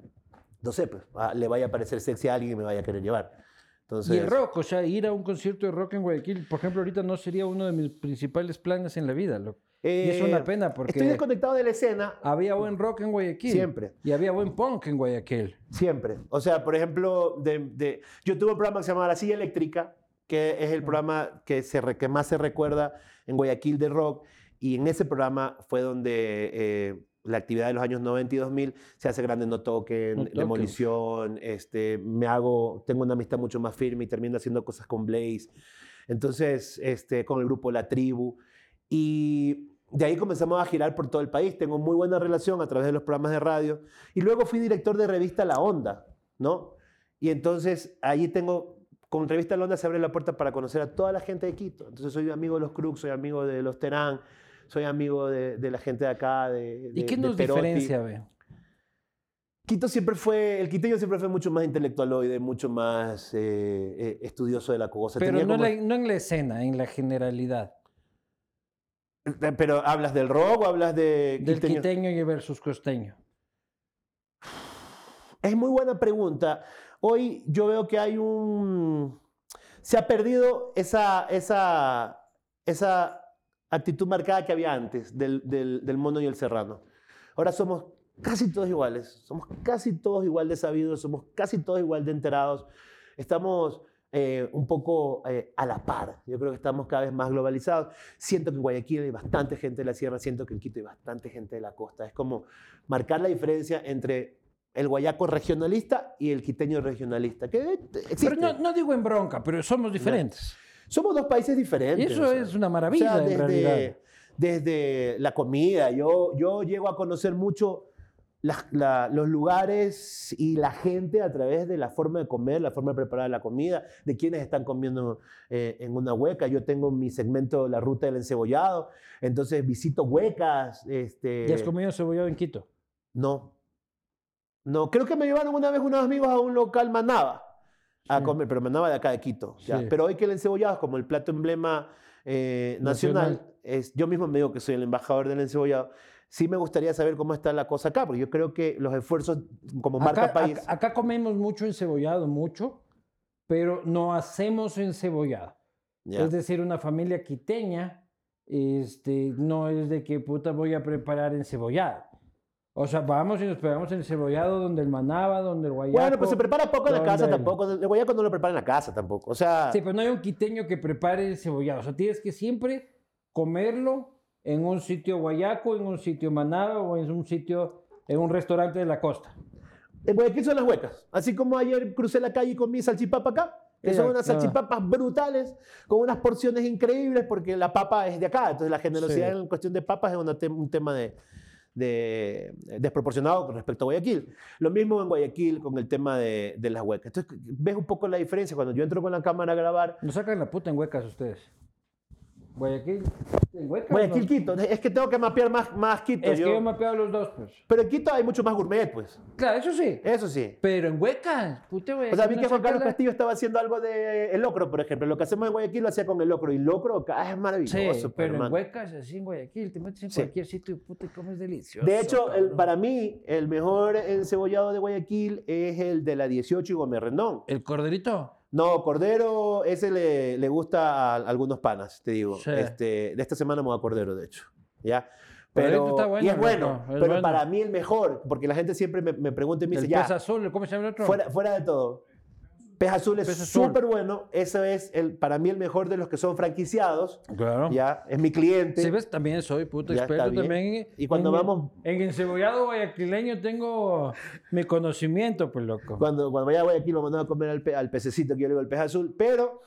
no sé, pues, ah, le vaya a parecer sexy a alguien y me vaya a querer llevar. Entonces, Y el rock, o sea, ir a un concierto de rock en Guayaquil, por ejemplo, ahorita no sería uno de mis principales planes en la vida. loco. y es eh, una pena porque Estoy desconectado de la escena había buen rock en Guayaquil. Siempre. Y había buen punk en Guayaquil. Siempre. O sea, por ejemplo, de, de- yo tuve un programa que se llamaba La Silla Eléctrica, que es el programa que, se, que más se recuerda en Guayaquil de rock. Y en ese programa fue donde eh, la actividad de los años 90 y 2000 se hace grande No Toquen, No Toquen. Demolición, este, me hago, tengo una amistad mucho más firme y termino haciendo cosas con Blaze. Entonces, este, con el grupo La Tribu. Y de ahí comenzamos a girar por todo el país. Tengo muy buena relación a través de los programas de radio. Y luego fui director de revista La Onda, ¿no? Y entonces ahí tengo, con revista La Onda se abre la puerta para conocer a toda la gente de Quito. Entonces soy amigo de los Crux, soy amigo de los Terán, soy amigo de, de la gente de acá, de, ¿Y qué nos diferencia, ve? Quito siempre fue, el quiteño siempre fue mucho más intelectualoide, mucho más eh, eh, estudioso de la cosa. Pero Tenía no, como- en la, no en la escena, en la generalidad. Eh, Pero hablas del rock o hablas de Del quiteño? quiteño y versus costeño. Es muy buena pregunta. Hoy yo veo que hay un... Se ha perdido esa, esa, esa actitud marcada que había antes del, del, del mono y el serrano. Ahora somos casi todos iguales, somos casi todos igual de sabidos, somos casi todos igual de enterados. Estamos eh, un poco eh, a la par. Yo creo que estamos cada vez más globalizados. Siento que en Guayaquil hay bastante gente de la sierra, siento que en Quito hay bastante gente de la costa. Es como marcar la diferencia entre el guayaco regionalista y el quiteño regionalista. Que existe. Pero no, no digo en bronca, pero somos diferentes. Somos dos países diferentes. Y eso o sea. es una maravilla, O sea, en desde, realidad. desde la comida, yo, yo llego a conocer mucho las- la- los lugares y la gente a través de la forma de comer, la forma de preparar la comida, de quienes están comiendo eh, en una hueca. Yo tengo mi segmento La Ruta del Encebollado, entonces visito huecas. Este, ¿Y has comido cebollado en Quito? no. No, creo que me llevaron una vez unos amigos a un local Manaba a comer, pero Manaba de acá de Quito. ya. Pero hoy que el encebollado es como el plato emblema eh, nacional, Nacional. es, yo mismo me digo que soy el embajador del encebollado, sí me gustaría saber cómo está la cosa acá, porque yo creo que los esfuerzos como marca Acá, país... acá- acá comemos mucho encebollado, mucho, pero no hacemos encebollado. Es decir, una familia quiteña este, no es de que puta voy a preparar encebollado. O sea, vamos y nos pegamos el encebollado donde el manaba, donde el guayaco. bueno, pues se prepara poco en la casa ¿dónde? tampoco, el guayaco no lo prepara en la casa tampoco, o sea... Sí, pero no hay un quiteño que prepare el cebollado. O sea, tienes que siempre comerlo en un sitio guayaco, en un sitio manaba o en un sitio, en un restaurante de la costa. En Guayaquil son las huecas. Así como ayer crucé la calle y comí salchipapa acá, que son unas salchipapas brutales, con unas porciones increíbles, porque la papa es de acá. Entonces la generosidad Sí. en cuestión de papas es un tema de, de- desproporcionado con respecto a Guayaquil. Lo mismo en Guayaquil con el tema de, de las huecas. Entonces ves un poco la diferencia. Cuando yo entro con la cámara a grabar, Nos sacan la puta en huecas ustedes. Guayaquil, en huecas. Guayaquil, no? Quito. Es que tengo que mapear más, más Quito. Es yo. que yo he mapeado los dos, pues. Pero en Quito hay mucho más gourmet, pues. Claro, eso sí. Eso sí. Pero en huecas, puta, O sea, vi que Juan Carlos la- Castillo estaba haciendo algo de el locro, por ejemplo. Lo que hacemos en Guayaquil lo hacía con el locro. Y locro acá es maravilloso. Sí, pues, pero en hermano. huecas, así en Guayaquil, te metes en Sí. cualquier sitio y puta, y comes delicioso. De hecho, el- para mí, el mejor encebollado de Guayaquil es el de la 18 y Gómez Rendón. ¿El corderito? No, Cordero, ese le, le gusta a algunos panas, te digo. Sí. Este, de esta semana me voy a Cordero, de hecho. ¿Ya? Pero, está bueno, y es bueno, loco, es pero bueno. para mí el mejor, porque la gente siempre me, me pregunta y me El dice, ya, azul, ¿cómo se llama el otro? fuera, fuera de todo. Pez Azul es súper bueno. Ese es el, para mí el mejor de los que son franquiciados. Claro. Ya, es mi cliente. Sí, ves, también soy puto Ya experto también. Y cuando en- vamos- En encebollado guayaquileño tengo mi conocimiento, pues loco. Cuando, cuando vaya a Guayaquil, lo mandamos a comer al, pe- al pececito que yo le digo el pez azul. Pero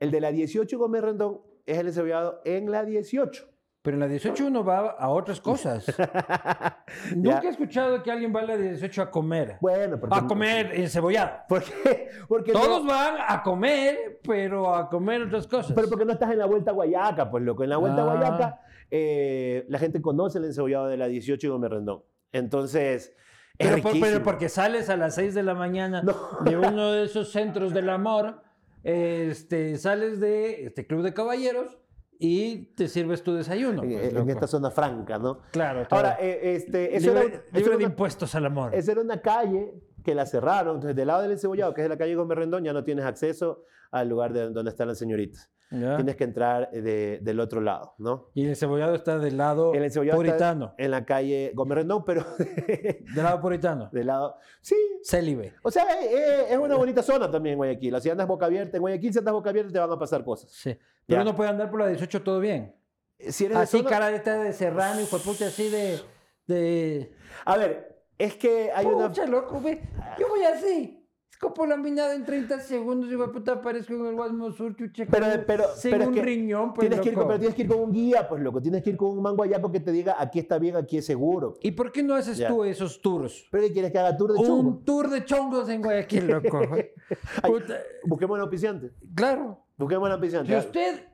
el de la 18 Gómez Rendón es el encebollado en la 18. Pero en la 18 uno va a otras cosas. Nunca he escuchado que alguien va a la 18 a comer. Bueno, porque, A comer encebollado. ¿Por qué? Porque Todos no, van a comer, pero a comer otras cosas. pero porque no estás en la vuelta a Guayaca, pues loco. En la vuelta Ah. a Guayaca, eh, la gente conoce el encebollado de la 18 y Gómez Rendón. Entonces, es Pero, por- pero riquísimo. porque sales a las 6 de la mañana No. de uno de esos centros del amor, este, sales de este club de caballeros y te sirves tu desayuno. en, pues, en loco. esta zona franca, ¿no? Claro, Ahora, claro. eh, este, eso, libre, era, libre de una, impuestos al amor. esa era una calle que la cerraron. Entonces, del lado del encebollado, que es la calle Gómez Rendón, ya no tienes acceso al lugar de, donde están las señoritas. ¿Ya? Tienes que entrar eh, de- del otro lado, ¿no? Y el encebollado está del lado El está puritano. en la calle Gómez Rendón, pero Del lado puritano. del lado... Sí, Célibe. o sea, eh, eh, es una bonita zona también Guayaquil. O sea, Si andas boca abierta, en Guayaquil si andas boca abierta te van a pasar cosas. Sí. Pero Ya. uno puede andar por la 18 todo bien. Si eres de Así, zona- cara de esta de serrano, de puta, así de. de... A ver, es que hay una... Pucha, loco, ve. Yo voy así. Copo laminado en 30 segundos, hijo de puta, aparezco en el Guasmo Sur, chucha. Pero, pero, sin pero es un que riñón, pues, tienes que ir con, loco. pero tienes que ir con un guía, pues loco. Tienes que ir con un mango guayaco que te diga aquí está bien, aquí es seguro. ¿Y por qué no haces Ya. tú esos tours? ¿Pero qué quieres que haga tour de chungo? Un tour de chongos en Guayaquil, loco. Puta, Busquemos un auspiciante. claro. Busquemos un auspiciante. Si usted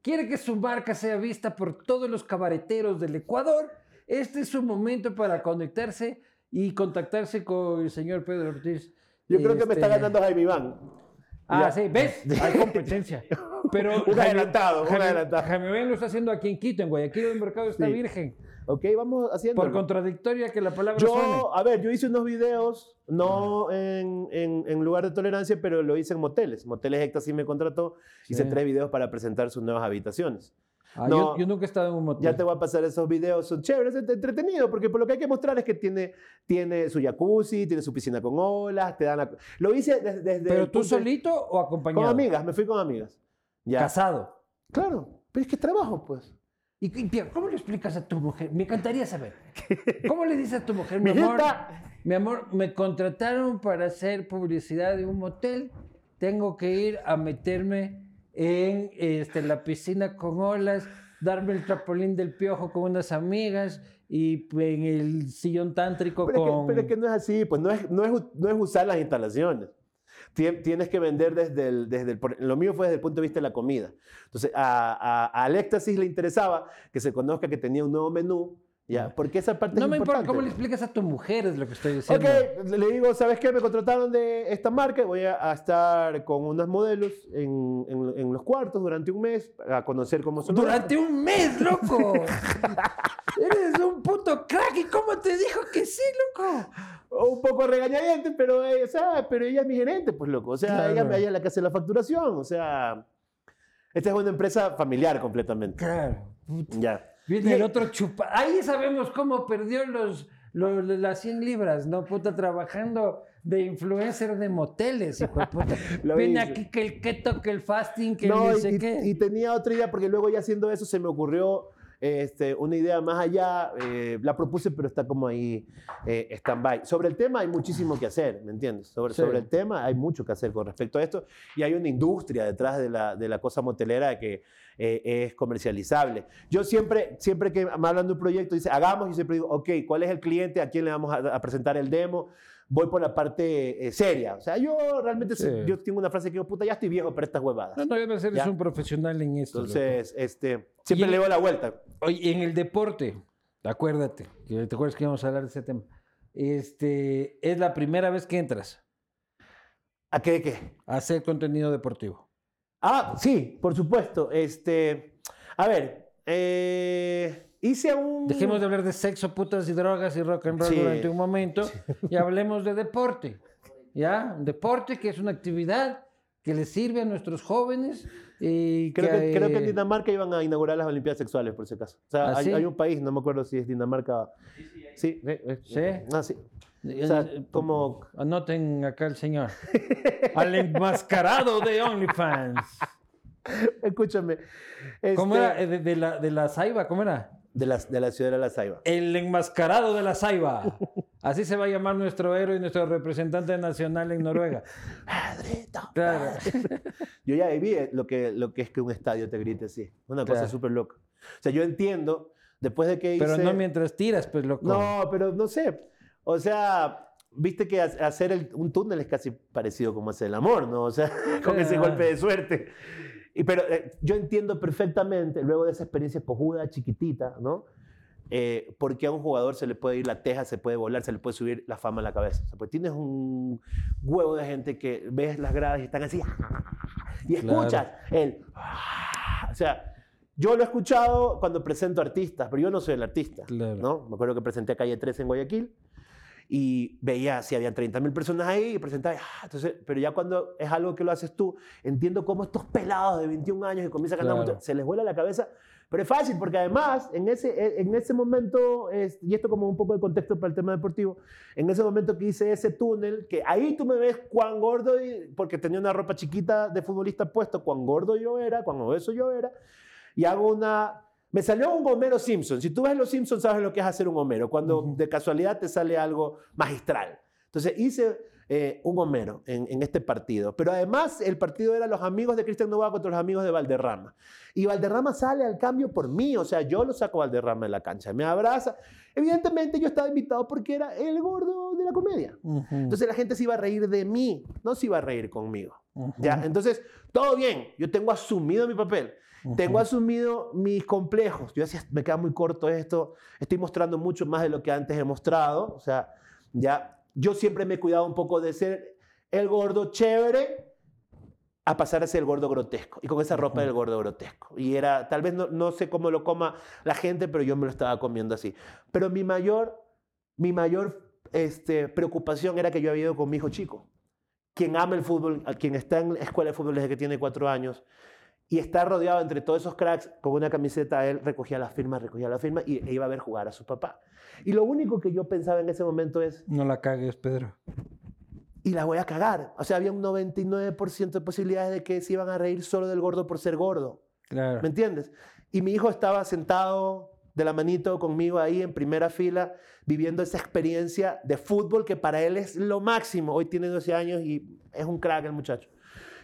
quiere que su marca sea vista por todos los cabareteros del Ecuador, este es su momento para conectarse y contactarse con el señor Pedro Ortiz. Yo creo que me está Este, ganando Jaime Iván. Ah, Ya. sí, ¿ves? Hay competencia. Pero Un adelantado, un Jaime, adelantado. Jaime Ben lo está haciendo aquí en Quito, en Guayaquil el mercado está Sí. virgen. Ok, vamos haciendo. Por contradictoria que la palabra suene. Yo, a ver, yo hice unos videos, no en, en, en lugar de tolerancia, pero lo hice en moteles. Moteles Éxtasis me contrató. Hice Sí. tres videos para presentar sus nuevas habitaciones. Ah, no. yo, yo nunca he estado en un motel. Ya te voy a pasar esos videos, son chéveres, es entretenido, porque por lo que hay que mostrar es que tiene, tiene su jacuzzi, tiene su piscina con olas, te dan la- Lo hice desde... desde ¿Pero tú de- solito o acompañado? Con amigas, me fui con amigas. Ya. Casado. Claro, pero es que trabajo, pues. ¿Y, cómo le explicas a tu mujer? Me encantaría saber. ¿Cómo le dices a tu mujer, mi amor? Mi amor, me contrataron para hacer publicidad de un motel. Tengo que ir a meterme en este, la piscina con olas, darme el trapolín del piojo con unas amigas y en el sillón tántrico Pero, es que, con... pero es que no es así, pues no es, no es, no es usar las instalaciones. Tien- Tienes que vender desde el, desde el... Lo mío fue desde el punto de vista de la comida. Entonces, a, a, al éxtasis le interesaba que se conozca que tenía un nuevo menú, ¿ya? Porque esa parte No es me importa importante. cómo le explicas a tu mujer, es lo que estoy diciendo. Ok, le digo, ¿sabes qué? Me contrataron de esta marca, voy a, a estar con unas modelos en, en- en los cuartos durante un mes, a conocer cómo son. los- Durante un mes, loco. Eres un puto crack. ¿Y cómo te dijo que sí, loco? Un poco regañadiente, pero, eh, o sea, pero ella es mi gerente, pues loco. O sea, Claro. ella, ella es la que hace la facturación. O sea, esta es una empresa familiar completamente. Claro. puta. Ya. Viene el otro chupa. Ahí sabemos cómo perdió los, los- las 100 libras, ¿no? Puta, trabajando de influencer de moteles, hijo de puta. Hice. aquí que el keto, que el fasting, que No, el no sé y- qué. y tenía otra idea, porque luego ya haciendo eso se me ocurrió este, una idea más allá. eh, la propuse, pero está como ahí eh, stand-by. Sobre el tema hay muchísimo que hacer, ¿me entiendes? Sobre, Sí. sobre el tema hay mucho que hacer con respecto a esto. Y hay una industria detrás de la, de la cosa motelera que eh, es comercializable. Yo siempre, siempre que me hablan de un proyecto, dice, hagamos, y siempre digo, ok, ¿cuál es el cliente? ¿A quién le vamos a, a presentar el demo? Voy por la parte eh, seria. O sea, yo realmente, Sí. yo tengo una frase que digo, puta, ya estoy viejo para estas huevadas. No, no, debes ser Ya. un profesional en esto. loco. Entonces, este, siempre le doy la vuelta. Oye, en el deporte, acuérdate, que te acuerdas que íbamos a hablar de ese tema. Este, es la primera vez que entras ¿A qué de qué? a hacer contenido deportivo. Ah, sí, por supuesto. Este, a ver, eh, hice un... Dejemos de hablar de sexo, putas y drogas y rock and roll Sí. durante un momento y hablemos de deporte. ¿Ya? Un deporte que es una actividad que le sirve a nuestros jóvenes y Creo que, creo que en eh, Dinamarca iban a inaugurar las Olimpiadas Sexuales, por si acaso. O sea, ¿Ah, hay, sí? hay un país, no me acuerdo si es Dinamarca. Sí, eh, eh, Sí. Ah, sí. Eh, O sea, eh, como... Anoten acá el señor. Al enmascarado de OnlyFans. Escúchame. ¿Cómo este, era? Eh, De, de la, de la Saiba, ¿cómo era? De la, de la ciudad de La Saiba. El enmascarado de la Saiba. Así se va a llamar nuestro héroe y nuestro representante nacional en Noruega. Padrito. Claro. Yo ya viví lo que, lo que es que un estadio te grite así. Una cosa Claro. súper loca. O sea, yo entiendo, después de que hice... Pero no mientras tiras, pues loco. No, pero no sé. O sea, viste que ha- hacer el- un túnel es casi parecido como hacer el amor, ¿no? O sea, con ese golpe de suerte. Y, pero eh, yo entiendo perfectamente, luego de esa experiencia cojuda, chiquitita, ¿no? Eh, porque a un jugador se le puede ir la teja, se puede volar, se le puede subir la fama a la cabeza. O sea, pues tienes un huevo de gente que ves las gradas y están así, y Claro. escuchas el... O sea, yo lo he escuchado cuando presento artistas, pero yo no soy el artista. Claro. ¿no? Me acuerdo que presenté a Calle 13 en Guayaquil y veía si había 30 mil personas ahí y presentaba, ah, entonces, pero ya cuando es algo que lo haces tú, entiendo cómo estos pelados de 21 años que comienzan a cantar, Claro. mucho, se les vuela la cabeza, pero es fácil porque además en ese, en ese momento, es- y esto como un poco de contexto para el tema deportivo, en ese momento que hice ese túnel, que ahí tú me ves cuán gordo, y- porque tenía una ropa chiquita de futbolista puesto, cuán gordo yo era, cuán obeso yo era, y hago una... Me salió un Homero Simpson. Si tú ves los Simpsons, sabes lo que es hacer un Homero, cuando de casualidad te sale algo magistral. Entonces hice eh, un Homero en, en este partido. Pero además el partido era los amigos de Cristian Novoa contra los amigos de Valderrama. Y Valderrama sale al cambio por mí, o sea, yo lo saco a Valderrama de la cancha, me abraza. Evidentemente yo estaba invitado porque era el gordo de la comedia. Ujú, Entonces la gente se iba a reír de mí, no se iba a reír conmigo. ¿Ya? Entonces, todo bien, yo tengo asumido mi papel. ujú. Tengo asumido mis complejos. Yo decía, me queda muy corto esto. Estoy mostrando mucho más de lo que antes he mostrado. O sea, ya, yo siempre me he cuidado un poco de ser el gordo chévere a pasar a ser el gordo grotesco. Y con esa ropa Ujú. del gordo grotesco. Y era, tal vez no, no sé cómo lo coma la gente, pero yo me lo estaba comiendo así. Pero mi mayor, mi mayor este, preocupación era que yo había ido con mi hijo chico. Quien ama el fútbol, a quien está en la escuela de fútbol desde que tiene cuatro años, y está rodeado entre todos esos cracks con una camiseta, él recogía las firmas, recogía las firmas y e iba a ver jugar a su papá. Y lo único que yo pensaba en ese momento es, No la cagues, Pedro. y la voy a cagar. O sea, había un 99% de posibilidades de que se iban a reír solo del gordo por ser gordo. Claro. ¿Me entiendes? Y mi hijo estaba sentado de la manito conmigo ahí en primera fila, viviendo esa experiencia de fútbol que para él es lo máximo. Hoy tiene 12 años y es un crack el muchacho.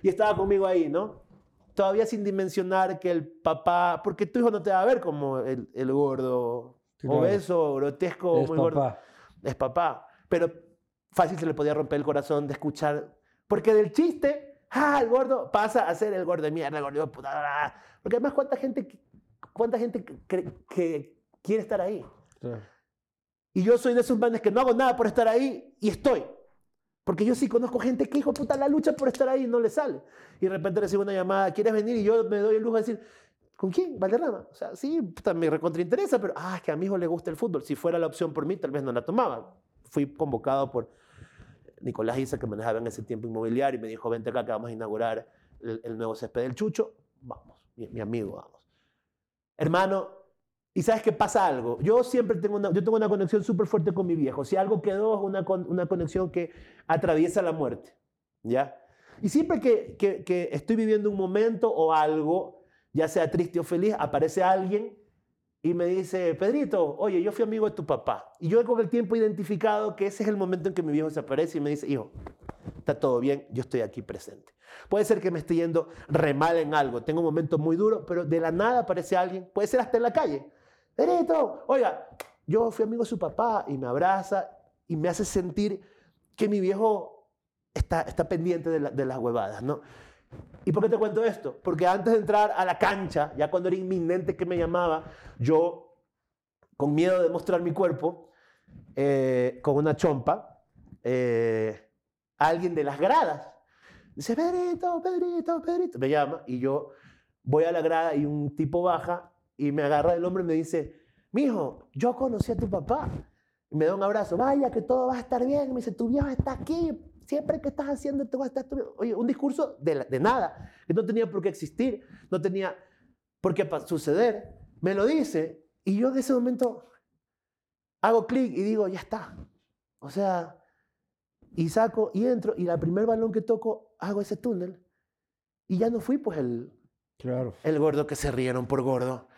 Y estaba conmigo ahí, ¿no? Todavía sin dimensionar que el papá, porque tu hijo no te va a ver como el, el gordo obeso, grotesco, Es muy gordo papá. es papá. Pero fácil se le podía romper el corazón de escuchar. Porque del chiste, ah, el gordo pasa a ser el gordo de mierda, el gordo de puta. Porque además, ¿cuánta gente, cuánta gente que, que quiere estar ahí? Claro. Y yo soy de esos manes que no hago nada por estar ahí y estoy. Porque yo sí conozco gente que, hijo puta, la lucha por estar ahí y no le sale. Y de repente recibo una llamada, ¿quieres venir? Y yo me doy el lujo de decir, ¿con quién? Valderrama. O sea, sí, puta, me recontrainteresa, pero, ah, es que a mi hijo le gusta el fútbol. Si fuera la opción por mí, tal vez no la tomaba. Fui convocado por Nicolás Isa, que manejaba en ese tiempo inmobiliario, y me dijo, vente acá que vamos a inaugurar el, el nuevo césped del Chucho. Vamos, mi, mi amigo, vamos. Hermano, y sabes que pasa algo. Yo siempre tengo una, yo tengo una conexión súper fuerte con mi viejo. Si algo quedó, es una, una conexión que atraviesa la muerte. ¿Ya? Y siempre que, que, que estoy viviendo un momento o algo, ya sea triste o feliz, aparece alguien y me dice, Pedrito, oye, yo fui amigo de tu papá. Y yo con el tiempo he identificado que ese es el momento en que mi viejo se aparece y me dice, hijo, todo bien, yo estoy aquí presente. Puede ser que me esté yendo re mal en algo, tengo un momento muy duro, pero de la nada aparece alguien, puede ser hasta en la calle. Pedrito, oiga, yo fui amigo de su papá y me abraza y me hace sentir que mi viejo está, está pendiente de, la- de las huevadas, ¿no? ¿Y por qué te cuento esto? Porque antes de entrar a la cancha, ya cuando era inminente que me llamaba, yo, con miedo de mostrar mi cuerpo, eh, con una chompa, eh, alguien de las gradas dice, Pedrito, Pedrito, Pedrito, me llama y yo voy a la grada y un tipo baja y me agarra del hombro y me dice, mijo, yo conocí a tu papá. Me da un abrazo, vaya, que todo va a estar bien. Me dice, tu viejo está aquí, siempre que estás haciendo esto va a estar tu viejo". Oye, un discurso de, de nada, que no tenía por qué existir, no tenía por qué suceder. Me lo dice y yo en ese momento hago clic y digo, ya está. O sea, y saco y entro y la primer balón que toco hago ese túnel y ya no fui pues el, Claro. el gordo que se rieron por gordo.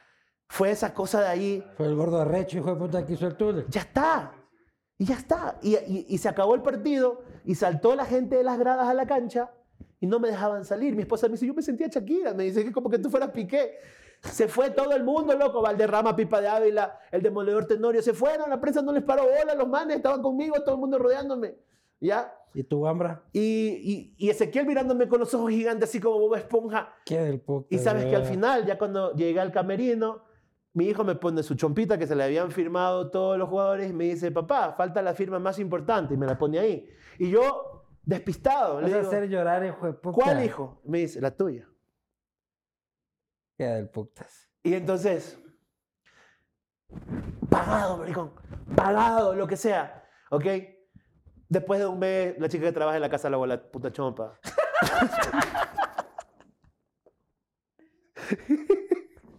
Fue esa cosa de ahí, Fue el gordo arrecho, hijo de puta, que hizo el túnel. ya está. Y ya está. Y, y- y se acabó el partido y saltó la gente de las gradas a la cancha y no me dejaban salir. Mi esposa me dice, yo me sentía Shakira. Me dice que como que tú fueras Piqué. Se fue todo el mundo, loco. Valderrama, Pipa de Ávila, el demoledor Tenorio. Se fueron, la prensa no les paró bola, los manes estaban conmigo, todo el mundo rodeándome. ¿Ya? ¿Y tu hambra? Y, y, y Ezequiel mirándome con los ojos gigantes, así como Bob Esponja. ¿Qué del puta? Y sabes que al final, ya cuando llegué al camerino, mi hijo me pone su chompita que se le habían firmado todos los jugadores y me dice, papá, falta la firma más importante y me la pone ahí. Y yo, despistado, Vas le a digo, hacer llorar, hijo de puta. ¿cuál hijo? Me dice, la tuya. ¿Qué del putas? Y entonces, pagado, maricón, pagado, lo que sea, ¿ok? Después de un mes, la chica que trabaja en la casa la la puta chompa.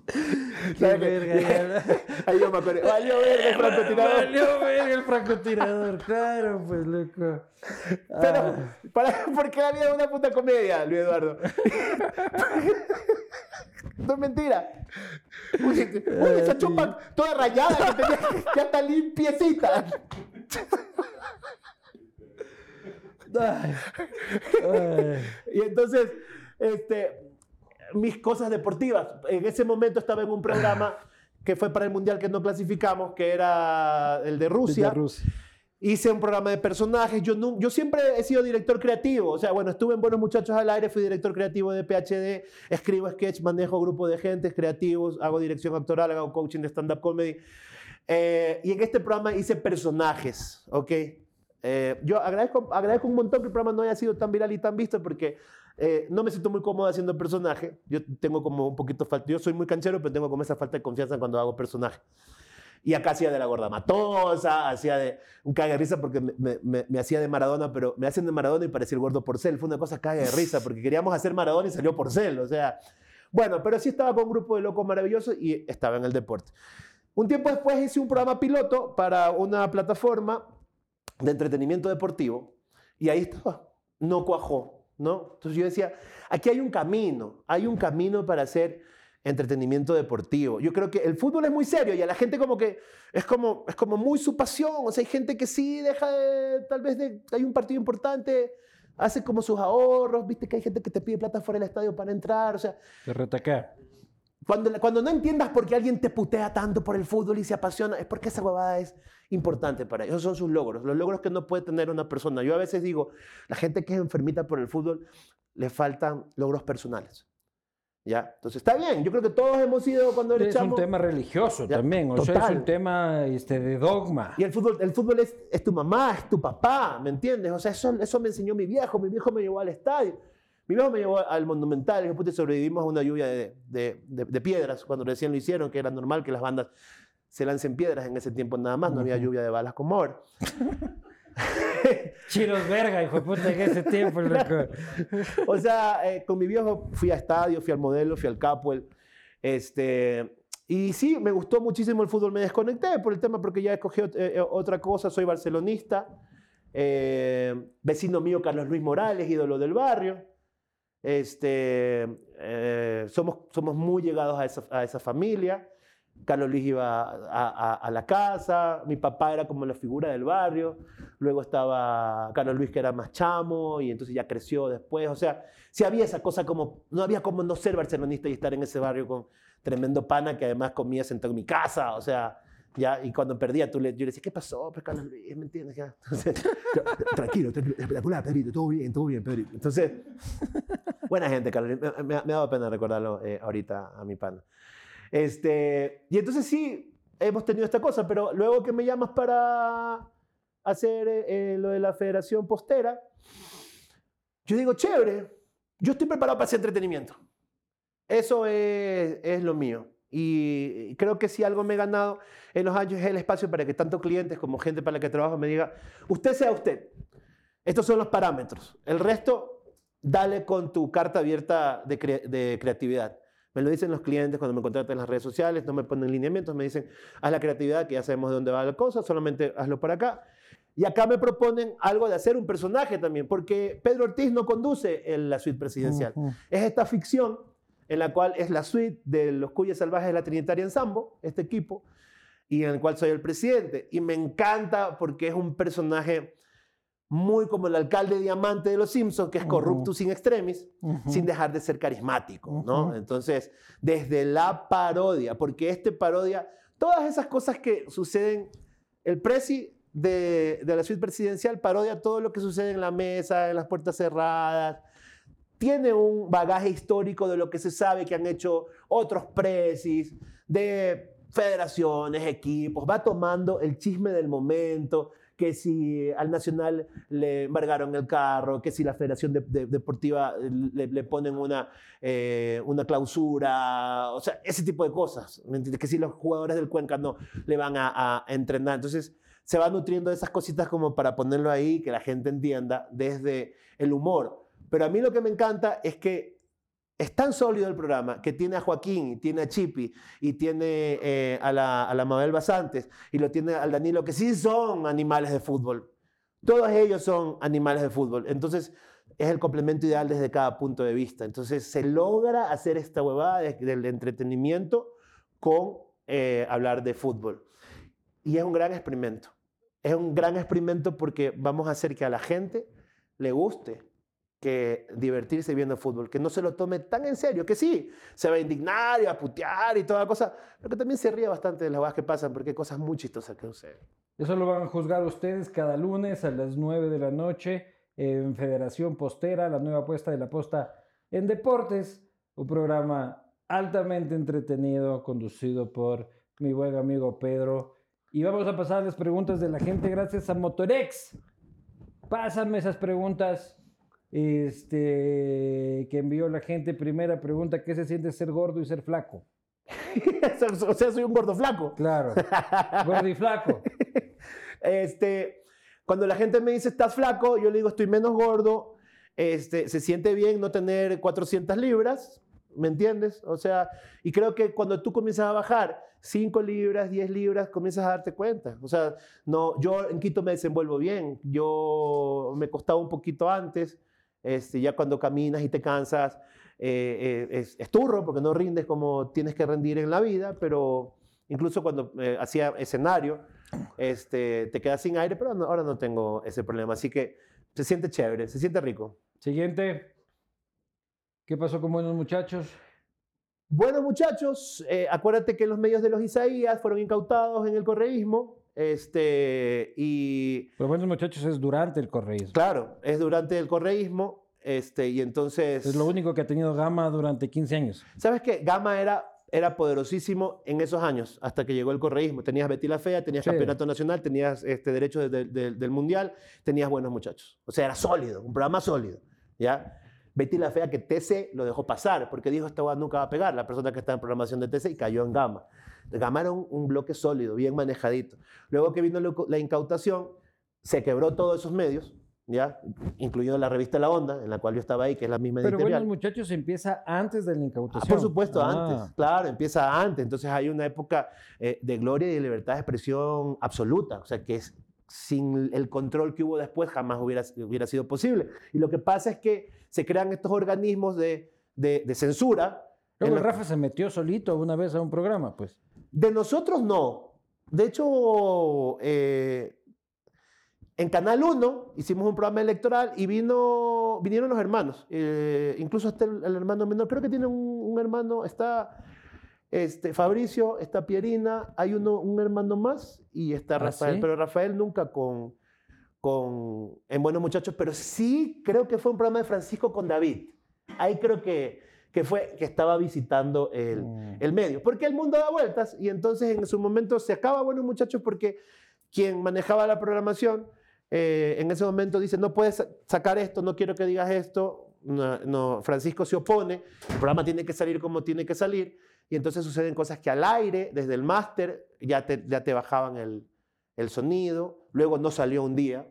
Qué ¿Sabes qué? verga. Ahí yo me acuerdo. Valió verga el francotirador. Valió verga el francotirador, claro, pues, loco. Pero, Ah, para, porque la vida es una puta comedia, Luis Eduardo. no es mentira. Uy, uy, esa chupa toda rayada que tenía, ya está limpiecita. y entonces, este, mis cosas deportivas. En ese momento estaba en un programa que fue para el Mundial que no clasificamos, que era el de Rusia. De Rusia. Hice un programa de personajes. Yo, no, yo siempre he sido director creativo. O sea, bueno, estuve en Buenos Muchachos al Aire, fui director creativo de PhD, escribo sketch, manejo grupo de gentes creativos, hago dirección actoral, hago coaching de stand-up comedy. Eh, y en este programa hice personajes, ¿ok? Eh, yo agradezco, agradezco un montón que el programa no haya sido tan viral y tan visto porque eh, no me siento muy cómodo haciendo personaje. Yo tengo como un poquito falta. Yo soy muy canchero, pero tengo como esa falta de confianza cuando hago personaje. Y acá hacía de la gorda matosa, hacía de un caga de risa porque me, me, me, hacía de Maradona, pero me hacen de Maradona y parecía el gordo Porcel. Fue una cosa caga de risa porque queríamos hacer Maradona y salió Porcel. O sea, bueno, pero sí estaba con un grupo de locos maravillosos y estaba en el deporte. Un tiempo después hice un programa piloto para una plataforma de entretenimiento deportivo y ahí estaba. No cuajó, ¿no? Entonces yo decía, aquí hay un camino, hay un camino para hacer entretenimiento deportivo. Yo creo que el fútbol es muy serio y a la gente como que es como, es como muy su pasión. O sea, hay gente que sí deja de, tal vez hay un partido importante, hace como sus ahorros, viste que hay gente que te pide plata fuera del estadio para entrar, o sea... Retaquea. Cuando, cuando no entiendas por qué alguien te putea tanto por el fútbol y se apasiona, es porque esa huevada es importante para ellos. Esos son sus logros, los logros que no puede tener una persona. Yo a veces digo, la gente que es enfermita por el fútbol, le faltan logros personales. ¿Ya? Entonces está bien, yo creo que todos hemos sido cuando eres Es un tema religioso Ya, también, o sea, es un tema este, de dogma. Y el fútbol, el fútbol es, es tu mamá, es tu papá, ¿me entiendes? O sea, eso, eso me enseñó mi viejo, mi viejo me llevó al estadio, mi viejo me llevó al Monumental, y sobrevivimos a una lluvia de, de, de, de piedras cuando recién lo hicieron, que era normal que las bandas se lancen piedras en ese tiempo nada más, no había lluvia de balas como ahora. Chiros verga, hijo de puta, en ese tiempo, loco. o sea, eh, con mi viejo fui a estadio, fui al modelo, fui al Capuel. Este, y sí, me gustó muchísimo el fútbol. Me desconecté por el tema porque ya escogí eh, eh, otra cosa. Soy barcelonista. Eh, vecino mío, Carlos Luis Morales, ídolo del barrio. Este, eh, somos, somos muy llegados a esa, a esa familia. Carlos Luis iba a, a- a la casa, mi papá era como la figura del barrio, luego estaba Carlos Luis que era más chamo y entonces ya creció después, o sea, sí había esa cosa como, no había como no ser barcelonista y estar en ese barrio con tremendo pana que además comía sentado en mi casa, o sea, ya, y cuando perdía tú le, yo le decía, ¿qué pasó, pues Carlos Luis? ¿Me entiendes? Ya. Entonces, yo, tranquilo, tranquilo, espectacular, Pedrito, todo bien, todo bien, Pedrito. Entonces, buena gente, Carlos Luis, me, me, me pena recordarlo eh, ahorita a mi pana. Este, y entonces sí, hemos tenido esta cosa, pero luego que me llamas para hacer eh, lo de la federación postera, yo digo, chévere, yo estoy preparado para hacer entretenimiento. Eso es, es lo mío. Y creo que si algo me he ganado en los años es el espacio para que tanto clientes como gente para la que trabajo me diga, usted sea usted. Estos son los parámetros. El resto, dale con tu carta abierta de, cre- de creatividad. Me lo dicen los clientes cuando me contratan en las redes sociales, no me ponen lineamientos, me dicen, haz la creatividad, que ya sabemos de dónde va la cosa, solamente hazlo por acá. Y acá me proponen algo de hacer un personaje también, porque Pedro Ortiz no conduce en la suite presidencial. Es esta ficción en la cual es la suite de los Cuyes Salvajes de la Trinitaria en Sambo, este equipo, y en el cual soy el presidente. Y me encanta porque es un personaje muy como el alcalde diamante de los Simpsons, que es corrupto sin extremis, sin dejar de ser carismático, ¿no? Entonces, desde la parodia, porque este parodia todas esas cosas que suceden, el presi de, de la suite presidencial parodia todo lo que sucede en la mesa, en las puertas cerradas, tiene un bagaje histórico de lo que se sabe que han hecho otros presis, de federaciones, equipos, va tomando el chisme del momento, que si al Nacional le embargaron el carro, que si la Federación de- de- Deportiva le, le ponen una, eh, una clausura, o sea, ese tipo de cosas, ¿me entiendes? Que si los jugadores del Cuenca no le van a, a entrenar. Entonces, se va nutriendo de esas cositas como para ponerlo ahí, que la gente entienda desde el humor. Pero a mí lo que me encanta es que es tan sólido el programa que tiene a Joaquín, tiene a Chipi, y tiene eh, a, la, a la Mabel Basantes, y lo tiene al Danilo, que sí son animales de fútbol. Todos ellos son animales de fútbol. Entonces, es el complemento ideal desde cada punto de vista. Entonces, se logra hacer esta huevada de- del entretenimiento con eh, hablar de fútbol. Y es un gran experimento. Es un gran experimento porque vamos a hacer que a la gente le guste que divertirse viendo fútbol, que no se lo tome tan en serio, que sí, se va a indignar y a putear y toda cosa, pero que también se ríe bastante de las cosas que pasan, porque hay cosas muy chistosas que suceden. Eso lo van a juzgar ustedes cada lunes a las 9 de la noche en Federación Postera, la nueva apuesta de la posta en deportes, un programa altamente entretenido, conducido por mi buen amigo Pedro. Y vamos a pasar las preguntas de la gente gracias a Motorex. Pásame esas preguntas este, que envió la gente. Primera pregunta, ¿qué se siente ser gordo y ser flaco? o sea, soy un gordo flaco. Claro, gordo y flaco. Este, cuando la gente me dice, estás flaco, yo le digo, estoy menos gordo. Este, se siente bien no tener 400 libras, ¿me entiendes? O sea, y creo que cuando tú comienzas a bajar 5 libras, 10 libras, comienzas a darte cuenta. O sea, no, yo en Quito me desenvuelvo bien. Yo me costaba un poquito antes. Este, ya cuando caminas y te cansas, eh, eh, es, turro porque no rindes como tienes que rendir en la vida, pero incluso cuando eh, hacía escenario, este, te quedas sin aire, pero ahora no tengo ese problema. Así que se siente chévere, se siente rico. Siguiente. ¿Qué pasó con Buenos Muchachos? Buenos Muchachos, acuérdate que los medios de los Isaías fueron incautados en el correísmo. Este, y... Pero Buenos Muchachos es durante el correísmo. Claro, es durante el correísmo. Este, y entonces... Es lo único que ha tenido Gama durante 15 años. ¿Sabes qué? Gama era, era poderosísimo en esos años, hasta que llegó el correísmo. Tenías Betty la Fea, tenías Campeonato Nacional, tenías este, derechos del Mundial, tenías buenos muchachos. O sea, era sólido, un programa sólido. ¿ya? Betty la Fea que TC lo dejó pasar, porque dijo, esta nunca va a pegar, la persona que está en programación de TC, y cayó en Gama. Gama era un, bloque sólido, bien manejadito. Luego que vino la incautación, se quebró todos esos medios, ¿ya? Incluyendo la revista La Onda, en la cual yo estaba ahí, que es la misma Pero editorial. bueno, muchachos, empieza antes de la incautación. Ah, por supuesto, ah. antes, claro, empieza antes. Entonces hay una época eh, de gloria y de libertad de expresión absoluta, o sea, que es, sin el control que hubo después jamás hubiera, hubiera sido posible. Y lo que pasa es que se crean estos organismos de, de, de censura. Luego Rafa se metió solito una vez a un programa, pues. De nosotros no. De hecho, eh, en Canal 1 hicimos un programa electoral y vino, vinieron los hermanos, eh, incluso hasta el, hermano menor, creo que tiene un, hermano, está este, Fabricio, está Pierina, hay uno, un hermano más y está ¿Ah, Rafael, pero Rafael nunca con, con, en Buenos Muchachos, pero sí creo que fue un programa de Francisco con David. Ahí creo que, que fue que estaba visitando el, mm. el medio, porque el mundo da vueltas y entonces en su momento se acaba Buenos Muchachos porque quien manejaba la programación eh, en ese momento dice, no puedes sacar esto, no quiero que digas esto. No, Francisco se opone, el programa tiene que salir como tiene que salir, y entonces suceden cosas que al aire, desde el máster, ya te, ya te bajaban el, el, sonido, luego no salió un día,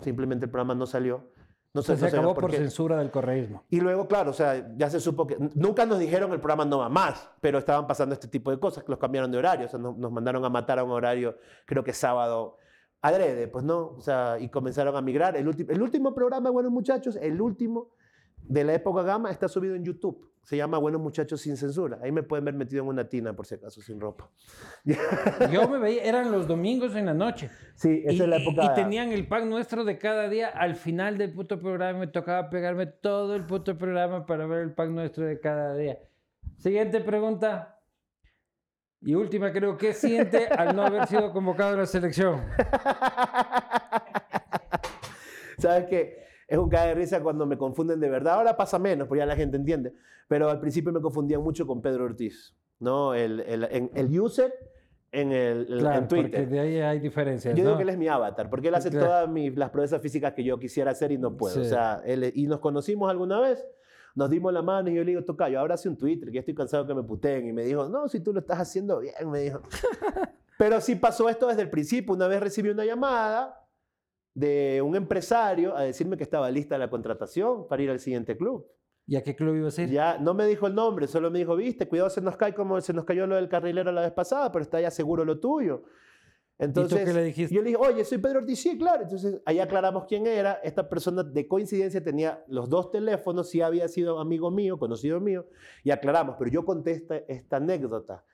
simplemente el programa no salió. No se, se acabó por, censura del correísmo. Y luego, claro, o sea, ya se supo que nunca nos dijeron el programa no va más, pero estaban pasando este tipo de cosas, que los cambiaron de horario, o sea, nos, nos mandaron a matar a un horario, creo que sábado adrede, pues no, o sea, y comenzaron a migrar. El, el último programa, Buenos Muchachos, el último de la época Gama, está subido en YouTube. Se llama Buenos Muchachos sin censura. Ahí me pueden ver metido en una tina, por si acaso, sin ropa. Yo me veía, eran los domingos en la noche. Sí, esa es la época. Y tenían el pan nuestro de cada día. Al final del puto programa me tocaba pegarme todo el puto programa para ver el pan nuestro de cada día. Siguiente pregunta. Y última, creo, ¿qué siente al no haber sido convocado a la selección? ¿Sabes qué? Es un cae de risa cuando me confunden de verdad. Ahora pasa menos, porque ya la gente entiende. Pero al principio me confundían mucho con Pedro Ortiz, ¿no? El, el, el user en, el, claro, en Twitter. Porque de ahí hay diferencias. Yo digo que él es mi avatar, porque él hace todas mis, las proezas físicas que yo quisiera hacer y no puedo. O sea, él, y nos conocimos alguna vez nos dimos la mano y yo le digo, toca, yo ahora hace un Twitter, que estoy cansado que me puteen. Y me dijo, no, si tú lo estás haciendo bien, me dijo. Pero sí pasó esto desde el principio. Una vez recibí una llamada de un empresario a decirme que estaba lista la contratación para ir al siguiente club. ¿Y a qué club iba a ser? Ya no me dijo el nombre, solo me dijo, viste, cuidado, se nos cae como se nos cayó lo del carrilero la vez pasada, pero está ya seguro lo tuyo. Entonces, ¿Y qué le dijiste? Yo le dije, oye, soy Pedro Ortiz, sí, claro. Entonces, ahí aclaramos quién era. Esta persona de coincidencia tenía los dos teléfonos, sí había sido amigo mío, conocido mío, y aclaramos. Pero yo conté esta, anécdota,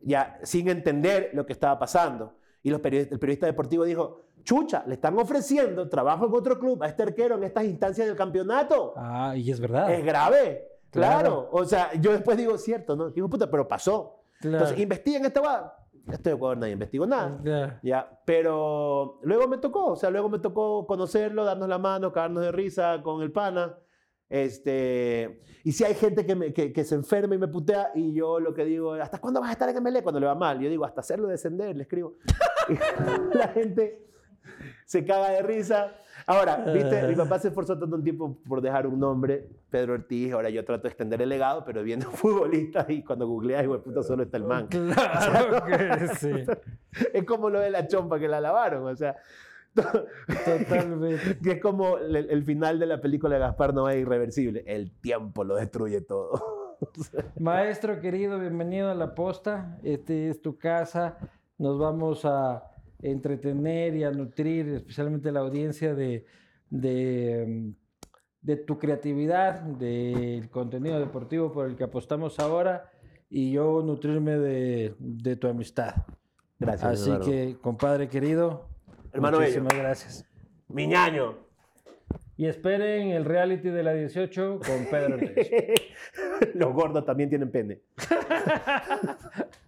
ya sin entender lo que estaba pasando. Y los periodistas, el periodista deportivo dijo, chucha, le están ofreciendo trabajo en otro club a este arquero en estas instancias del campeonato. Ah, y es verdad. Es grave. Claro. Claro. O sea, yo después digo, cierto, ¿no? Digo, puta, pero pasó. Claro. Entonces, investiguen esta va. Estoy de Ecuador, nadie investigó nada. Ya. Ya, pero luego me tocó, o sea, luego me tocó conocerlo, darnos la mano, cagarnos de risa con el pana. Este, y si hay gente que, me- que, que se enferma y me putea, y yo lo que digo, ¿hasta cuándo vas a estar en MLE cuando le va mal? Yo digo, hasta hacerlo descender, le escribo. Y la gente se caga de risa. Ahora, viste, mi papá se esforzó tanto un tiempo por dejar un nombre, Pedro Ortiz. Ahora yo trato de extender el legado, pero viendo futbolistas y cuando googleas, de puta, solo está el man. Claro que sí. Es como lo de la chompa que la lavaron, o sea. Totalmente. Que es como el, el final de la película de Gaspar Noé irreversible. El tiempo lo destruye todo. Maestro querido, bienvenido a la posta. Este es tu casa. Nos vamos a entretener y a nutrir, especialmente la audiencia, de, de, mm, de tu creatividad, del contenido deportivo por el que apostamos ahora y yo nutrirme de, de tu amistad. Gracias. Así hermano. que, compadre querido, Hermano muchísimas gracias. Miñaño. Y esperen el reality de la 18 con Pedro. Los gordos también tienen pene.